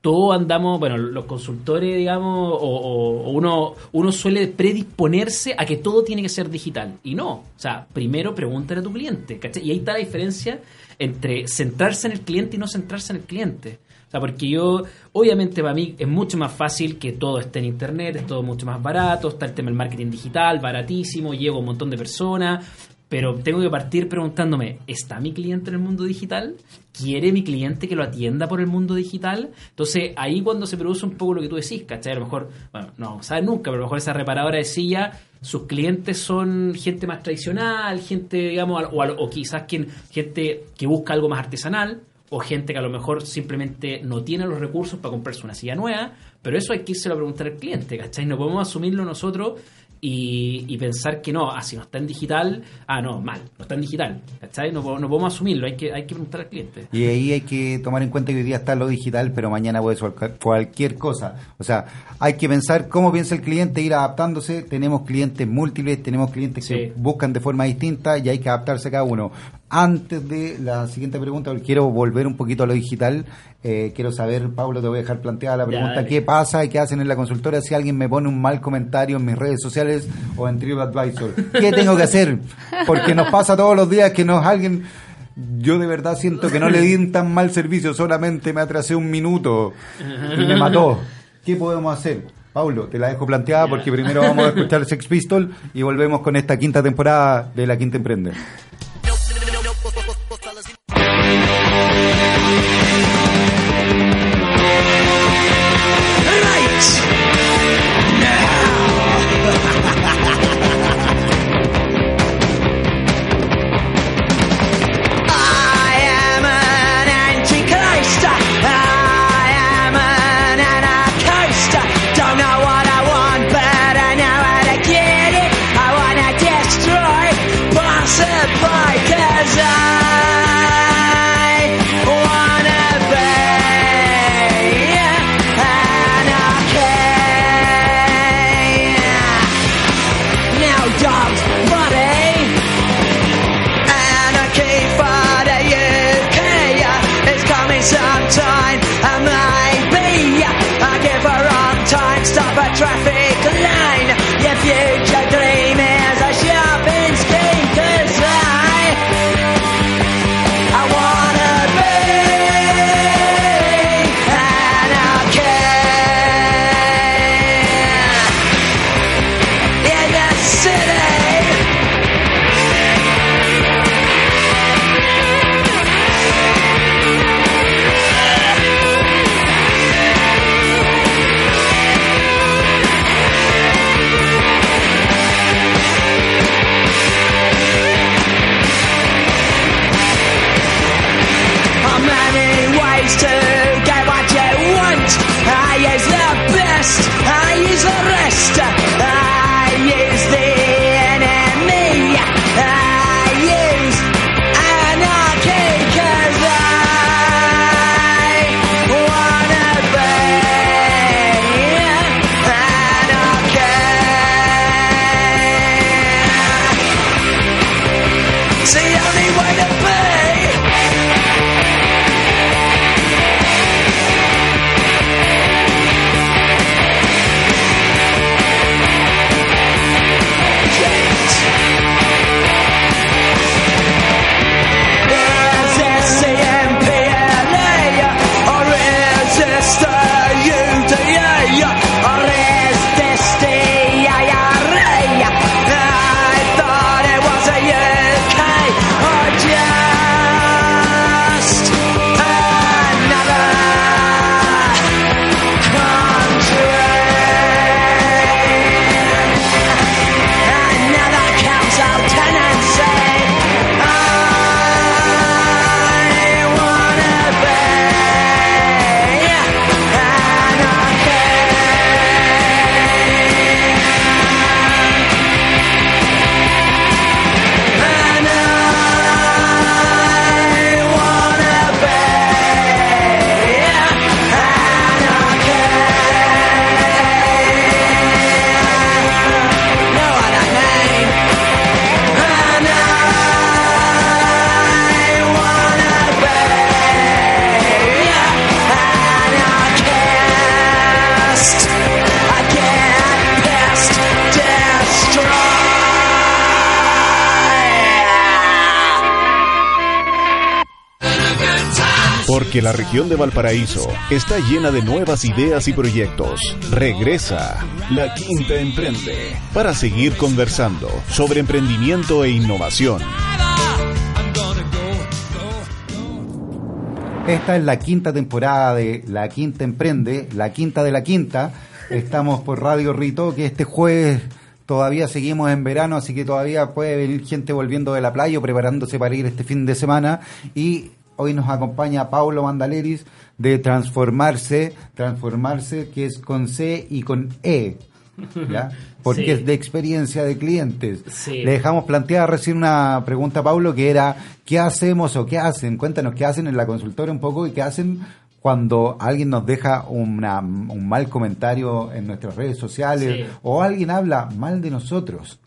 todos andamos, bueno, los consultores, digamos, o, uno, uno suele predisponerse a que todo tiene que ser digital. Y no. O sea, primero pregúntale a tu cliente. ¿cachai? Y ahí está la diferencia entre centrarse en el cliente y no centrarse en el cliente. O sea, porque yo, obviamente para mí es mucho más fácil que todo esté en internet, es todo mucho más barato, está el tema del marketing digital, baratísimo, llego a un montón de personas, pero tengo que partir preguntándome, ¿está mi cliente en el mundo digital? ¿Quiere mi cliente que lo atienda por el mundo digital? Entonces ahí cuando se produce un poco lo que tú decís, ¿cachai? A lo mejor, bueno, no sabes nunca, pero a lo mejor esa reparadora de silla, sus clientes son gente más tradicional, gente, digamos, o, o quizás quien, gente que busca algo más artesanal, o gente que a lo mejor simplemente no tiene los recursos para comprarse una silla nueva, pero eso hay que irse a preguntar al cliente, ¿cachai? No podemos asumirlo nosotros y, y pensar que no, ah, si no está en digital, ah, no, mal, no está en digital, ¿cachai? No, no podemos asumirlo, hay que, hay que preguntar al cliente. Y ahí hay que tomar en cuenta que hoy día está lo digital, pero mañana puede ser cual- cualquier cosa. O sea, hay que pensar cómo piensa el cliente, ir adaptándose. Tenemos clientes múltiples, tenemos clientes que Sí. buscan de forma distinta y hay que adaptarse a cada uno. Antes de la siguiente pregunta, quiero volver un poquito a lo digital. Eh, quiero saber, Pablo, te voy a dejar planteada la pregunta, ¿qué pasa y qué hacen en la consultora si alguien me pone un mal comentario en mis redes sociales o en TripAdvisor? ¿Qué tengo que hacer? Porque nos pasa todos los días que nos alguien... Yo de verdad siento que no le di tan mal servicio, solamente me atrasé un minuto y me mató. ¿Qué podemos hacer? Paulo, te la dejo planteada porque primero vamos a escuchar Sex Pistol y volvemos con esta quinta temporada de La Quinta Emprende. Thank you. Porque la región de Valparaíso está llena de nuevas ideas y proyectos. Regresa La Quinta Emprende para seguir conversando sobre emprendimiento e innovación. Esta es la quinta temporada de La Quinta Emprende, la quinta de la quinta. Estamos por Radio Rito, que este jueves todavía seguimos en verano, así que todavía puede venir gente volviendo de la playa o preparándose para ir este fin de semana. Y Hoy nos acompaña Paulo Mandaleris de Transformarse, Transformarse que es con C y con E. ¿ya? [laughs] Porque es de experiencia de clientes. Le dejamos planteada recién una pregunta a Paulo que era, ¿qué hacemos o qué hacen? Cuéntanos qué hacen en la consultora un poco y qué hacen cuando alguien nos deja un mal comentario en nuestras redes sociales o alguien habla mal de nosotros.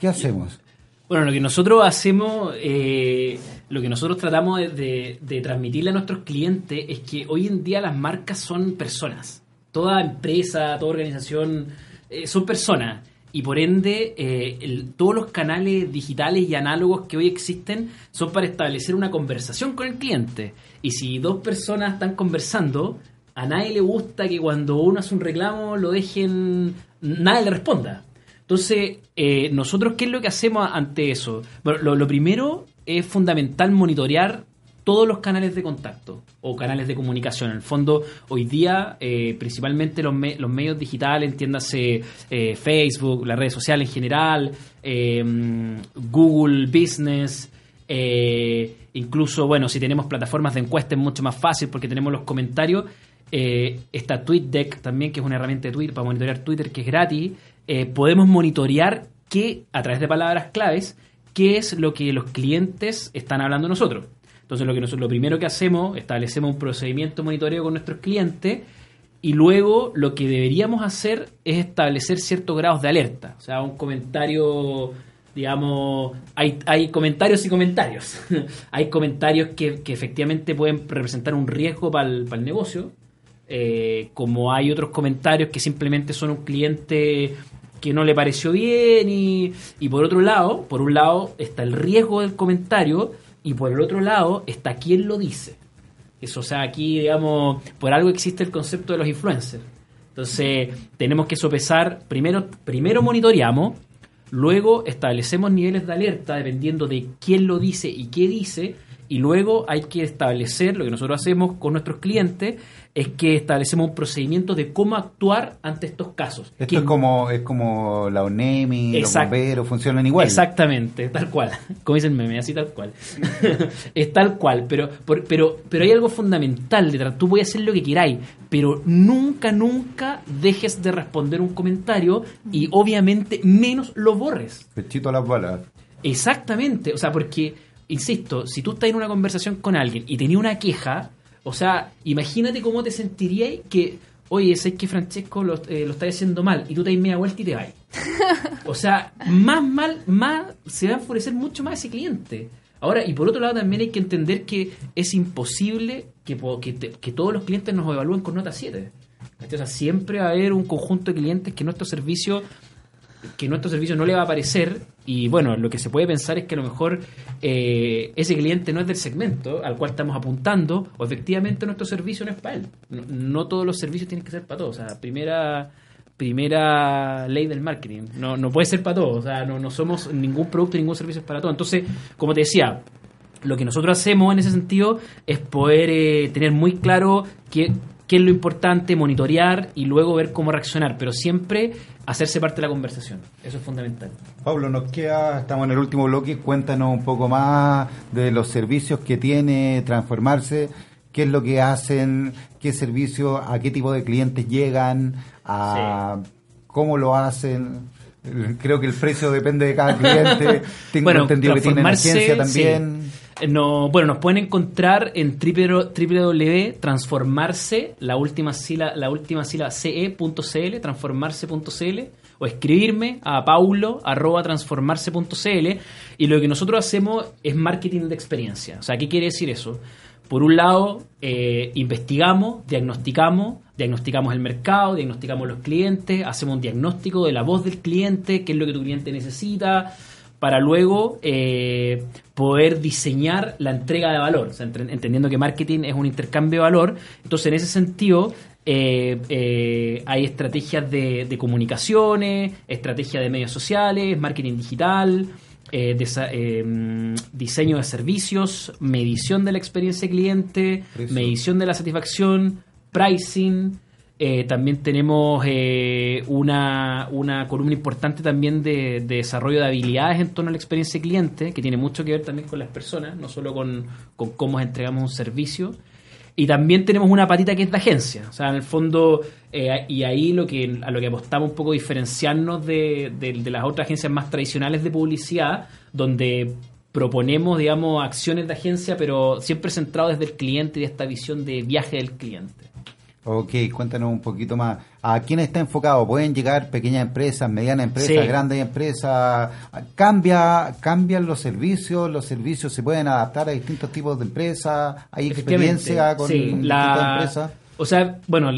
¿Qué hacemos? Bueno, lo que nosotros hacemos... Eh lo que nosotros tratamos de, transmitirle a nuestros clientes es que hoy en día las marcas son personas. Toda empresa, toda organización eh, son personas. Y por ende, eh, todos los canales digitales y análogos que hoy existen son para establecer una conversación con el cliente. Y si dos personas están conversando, a nadie le gusta que cuando uno hace un reclamo lo dejen, nadie le responda. Entonces, eh, nosotros, ¿qué es lo que hacemos ante eso? Bueno, lo, primero es fundamental monitorear todos los canales de contacto o canales de comunicación. En el fondo, hoy día, eh, principalmente los, medios digitales, entiéndase eh, Facebook, las redes sociales en general, Google Business, incluso, bueno, si tenemos plataformas de encuesta es mucho más fácil porque tenemos los comentarios. está TweetDeck también, que es una herramienta de Twitter para monitorear Twitter, que es gratis. Eh, podemos monitorear qué, a través de palabras claves, qué es lo que los clientes están hablando nosotros. Entonces, lo, que nosotros, lo primero que hacemos, establecemos un procedimiento de monitoreo con nuestros clientes y luego lo que deberíamos hacer es establecer ciertos grados de alerta. O sea, un comentario, digamos, hay, hay comentarios y comentarios. [laughs] hay comentarios que, efectivamente pueden representar un riesgo para el, negocio, eh, como hay otros comentarios que simplemente son un cliente que no le pareció bien y, y por otro lado, por un lado está el riesgo del comentario y por el otro lado está quien lo dice. Eso, o sea, aquí, digamos, por algo existe el concepto de los influencers. Entonces, tenemos que sopesar, primero, primero monitoreamos, luego establecemos niveles de alerta dependiendo de quién lo dice y qué dice, y luego hay que establecer, lo que nosotros hacemos con nuestros clientes, es que establecemos un procedimiento de cómo actuar ante estos casos. Esto es como es como la ONEMI, los bomberos, funcionan igual. Exactamente, tal cual. [laughs] Como dicen meme, así tal cual. [laughs] es tal cual, pero, pero, pero hay algo fundamental detrás. Tú puedes hacer lo que queráis, pero nunca, nunca dejes de responder un comentario y obviamente menos lo borres. Pechito a las balas. Exactamente, o sea, porque, insisto, si tú estás en una conversación con alguien y tenías una queja, o sea, imagínate cómo te sentirías que, oye, sé que Francesco lo, eh, lo está haciendo mal y tú te das media vuelta y te vas. [laughs] o sea, más mal, más se va a enfurecer mucho más ese cliente. Ahora, y por otro lado también hay que entender que es imposible que, que, todos los clientes nos evalúen con nota 7. O sea, siempre va a haber un conjunto de clientes que nuestro servicio que nuestro servicio no le va a aparecer y bueno, lo que se puede pensar es que a lo mejor eh, ese cliente no es del segmento al cual estamos apuntando o efectivamente nuestro servicio no es para él. No, todos los servicios tienen que ser para todos. O sea, primera primera ley del marketing. No, no puede ser para todos. O sea, no, no somos ningún producto, ningún servicio es para todos. Entonces, como te decía, lo que nosotros hacemos en ese sentido es poder eh, tener muy claro que qué es lo importante, monitorear y luego ver cómo reaccionar, pero siempre hacerse parte de la conversación. Eso es fundamental. Pablo, nos queda, estamos en el último bloque, cuéntanos un poco más de los servicios que tiene Transformarse, qué es lo que hacen, qué servicios, a qué tipo de clientes llegan, a cómo lo hacen. Creo que el precio depende de cada cliente. [laughs] Tengo entendido que tienen agencia también. No, bueno, nos pueden encontrar en www.transformarse, la última sílaba, la última sílaba ce.cl, transformarse.cl, o escribirme a paulo y lo que nosotros hacemos es marketing de experiencia. O sea, ¿qué quiere decir eso? Por un lado, eh, investigamos, diagnosticamos, diagnosticamos el mercado, diagnosticamos los clientes, hacemos un diagnóstico de la voz del cliente, qué es lo que tu cliente necesita, para luego eh, poder diseñar la entrega de valor, entendiendo que marketing es un intercambio de valor. Entonces, en ese sentido, eh, eh, hay estrategias de, comunicaciones, estrategias de medios sociales, marketing digital, diseño de servicios, medición de la experiencia cliente, medición de la satisfacción, pricing, eh, también tenemos eh, una, una, columna importante también de, desarrollo de habilidades en torno a la experiencia cliente, que tiene mucho que ver también con las personas, no solo con, cómo entregamos un servicio. Y también tenemos una patita que es de agencia. O sea, en el fondo, eh, y ahí lo que, a lo que apostamos un poco diferenciarnos de, de las otras agencias más tradicionales de publicidad, donde proponemos, digamos, acciones de agencia, pero siempre centrado desde el cliente y de esta visión de viaje del cliente. Ok, cuéntanos un poquito más. ¿A quién está enfocado? ¿Pueden llegar pequeñas empresas, medianas empresas, grandes empresas? ¿Cambia, ¿Cambian los servicios? ¿Los servicios se pueden adaptar a distintos tipos de empresas? ¿Hay experiencia con distintas empresas? O sea, bueno,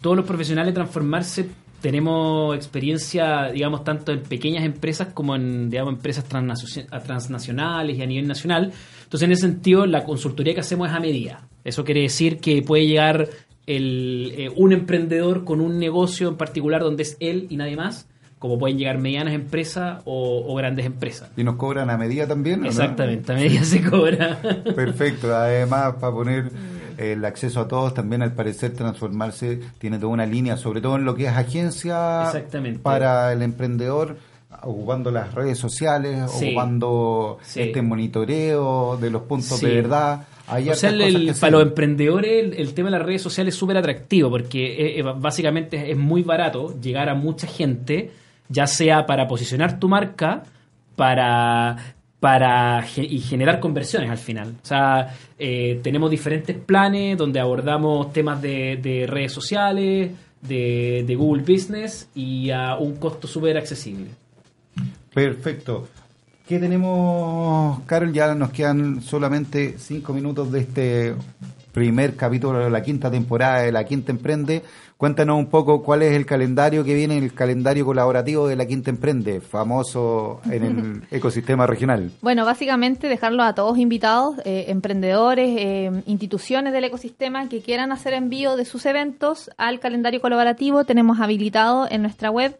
todos los profesionales transformarse tenemos experiencia, digamos, tanto en pequeñas empresas como en, digamos, empresas transnacionales y a nivel nacional. Entonces, en ese sentido, la consultoría que hacemos es a medida. Eso quiere decir que puede llegar el, eh, un emprendedor con un negocio en particular donde es él y nadie más, como pueden llegar medianas empresas o, grandes empresas. ¿Y nos cobran a medida también? Exactamente, a medida se cobra. [laughs] Perfecto, además para poner el acceso a todos, también al parecer transformarse tiene toda una línea, sobre todo en lo que es agencia para el emprendedor ocupando las redes sociales, ocupando este monitoreo de los puntos de verdad o sea, para los emprendedores el, tema de las redes sociales es súper atractivo porque básicamente es muy barato llegar a mucha gente, ya sea para posicionar tu marca, para para y generar conversiones al final. O sea, eh, tenemos diferentes planes donde abordamos temas de, redes sociales, de, de, Google Business y a un costo súper accesible. Perfecto. ¿Qué tenemos, Carol? Ya nos quedan solamente cinco minutos de este primer capítulo de la quinta temporada de La Quinta Emprende. Cuéntanos un poco cuál es el calendario que viene, el calendario colaborativo de La Quinta Emprende, famoso en el [laughs] ecosistema regional. Bueno, básicamente dejarlo a todos invitados, eh, emprendedores, eh, instituciones del ecosistema que quieran hacer envío de sus eventos al calendario colaborativo. Tenemos habilitado en nuestra web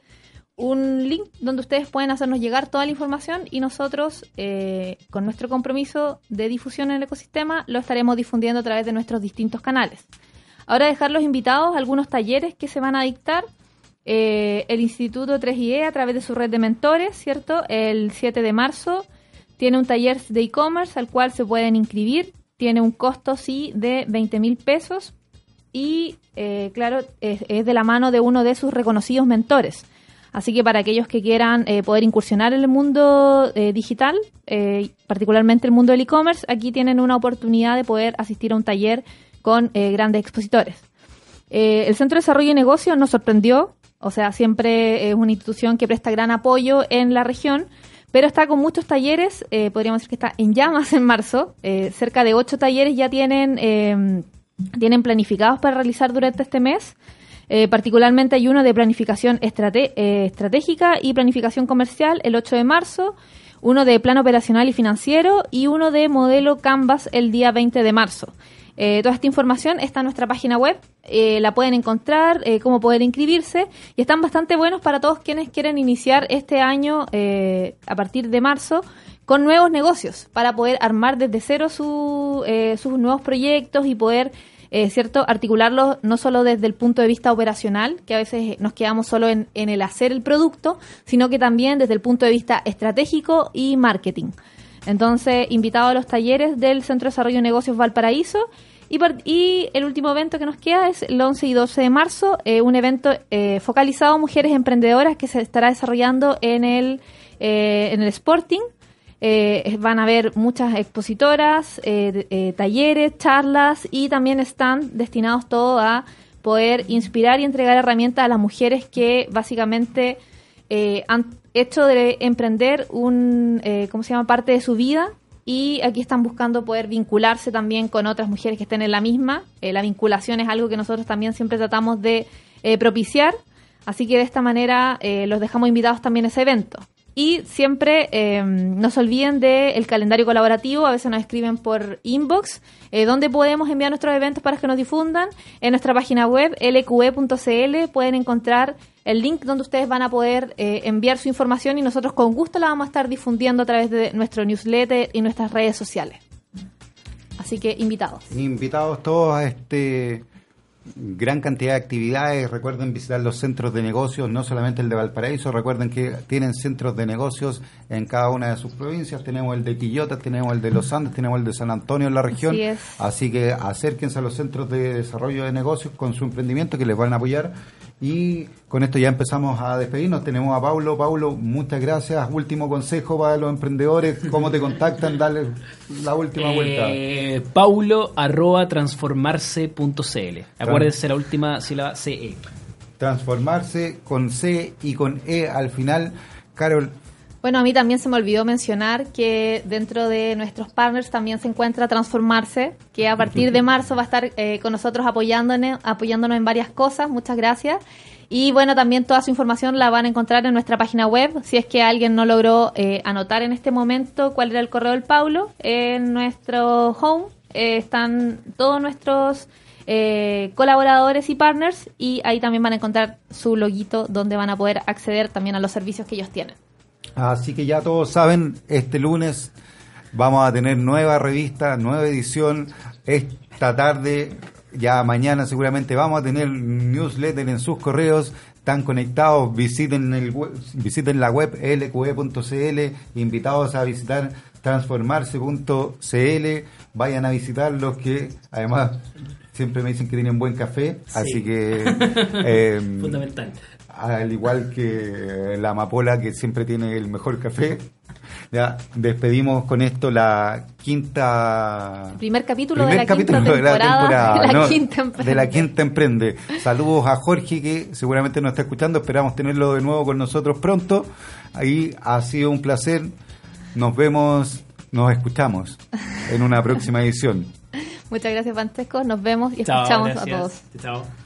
un link donde ustedes pueden hacernos llegar toda la información y nosotros, eh, con nuestro compromiso de difusión en el ecosistema, lo estaremos difundiendo a través de nuestros distintos canales. Ahora dejar los invitados algunos talleres que se van a dictar. Eh, el Instituto 3IE a través de su red de mentores, ¿cierto? El 7 de marzo tiene un taller de e-commerce al cual se pueden inscribir. Tiene un costo, sí, de 20 mil pesos. Y, eh, claro, es de la mano de uno de sus reconocidos mentores. Así que para aquellos que quieran eh, poder incursionar en el mundo eh, digital, eh, particularmente el mundo del e-commerce, aquí tienen una oportunidad de poder asistir a un taller con grandes expositores. el Centro de Desarrollo y Negocios nos sorprendió, o sea, siempre es una institución que presta gran apoyo en la región, pero está con muchos talleres, podríamos decir que está en llamas en marzo, cerca de ocho talleres ya tienen, tienen planificados para realizar durante este mes. Eh, particularmente hay uno de planificación eh, estratégica y planificación comercial el 8 de marzo, uno de plan operacional y financiero y uno de modelo Canvas el día 20 de marzo. Eh, toda esta información está en nuestra página web, la pueden encontrar, cómo poder inscribirse y están bastante buenos para todos quienes quieren iniciar este año a partir de marzo con nuevos negocios para poder armar desde cero sus nuevos proyectos y poder eh, ¿cierto? Articularlo no solo desde el punto de vista operacional, que a veces nos quedamos solo en, el hacer el producto, sino que también desde el punto de vista estratégico y marketing. Entonces, invitado a los talleres del Centro de Desarrollo de Negocios Valparaíso. Y, el último evento que nos queda es el 11 y 12 de marzo, eh, un evento eh, focalizado a mujeres emprendedoras que se estará desarrollando en el, en el Sporting, eh, van a haber muchas expositoras, eh, eh, talleres, charlas y también están destinados todos a poder inspirar y entregar herramientas a las mujeres que básicamente han hecho de emprender un, ¿cómo se llama?, parte de su vida y aquí están buscando poder vincularse también con otras mujeres que estén en la misma. la vinculación es algo que nosotros también siempre tratamos de propiciar, así que de esta manera los dejamos invitados también a ese evento. Y siempre eh, no se olviden del calendario colaborativo, a veces nos escriben por inbox, eh, donde podemos enviar nuestros eventos para que nos difundan. En nuestra página web, lqe.cl, pueden encontrar el link donde ustedes van a poder eh, enviar su información y nosotros con gusto la vamos a estar difundiendo a través de nuestro newsletter y nuestras redes sociales. Así que invitados. Invitados todos a este gran cantidad de actividades. Recuerden visitar los centros de negocios, no solamente el de Valparaíso, recuerden que tienen centros de negocios en cada una de sus provincias. Tenemos el de Quillota, tenemos el de Los Andes, tenemos el de San Antonio en la región. Así, que acérquense a los centros de desarrollo de negocios con su emprendimiento que les van a apoyar. Y con esto ya empezamos a despedirnos. Tenemos a Paulo. Paulo, muchas gracias. Último consejo para los emprendedores. ¿Cómo te contactan? Dale la última vuelta. Eh, paulo arroba transformarse.cl. Acuérdense la última sílaba CE. Transformarse con C y con E al final. Carol, Bueno, a mí también se me olvidó mencionar que dentro de nuestros partners también se encuentra Transformarse, que a partir de marzo va a estar eh, con nosotros apoyándonos, apoyándonos en varias cosas. Muchas gracias. Y bueno, también toda su información la van a encontrar en nuestra página web. Si es que alguien no logró eh, anotar en este momento cuál era el correo del Paulo, en nuestro home eh, están todos nuestros eh, colaboradores y partners y ahí también van a encontrar su loguito donde van a poder acceder también a los servicios que ellos tienen. Así que ya todos saben, este lunes vamos a tener nueva revista, nueva edición. Esta tarde, ya mañana seguramente vamos a tener newsletter en sus correos. Están conectados, visiten, el visiten la web lqe.cl, invitados a visitar transformarse.cl, vayan a visitar los que además siempre me dicen que tienen buen café, así que... [laughs] em, Fundamental. Al igual que la amapola que siempre tiene el mejor café. Ya despedimos con esto la quinta Primer capítulo de la quinta capítulo de la temporada de la ¿no? Quinta Emprende. de la quinta emprende. Saludos a Jorge que seguramente nos está escuchando, esperamos tenerlo de nuevo con nosotros pronto. Ahí ha sido un placer. Nos vemos, nos escuchamos en una próxima edición. [laughs] Muchas gracias, Francesco. Nos vemos y Chao, escuchamos gracias. a todos. Chao.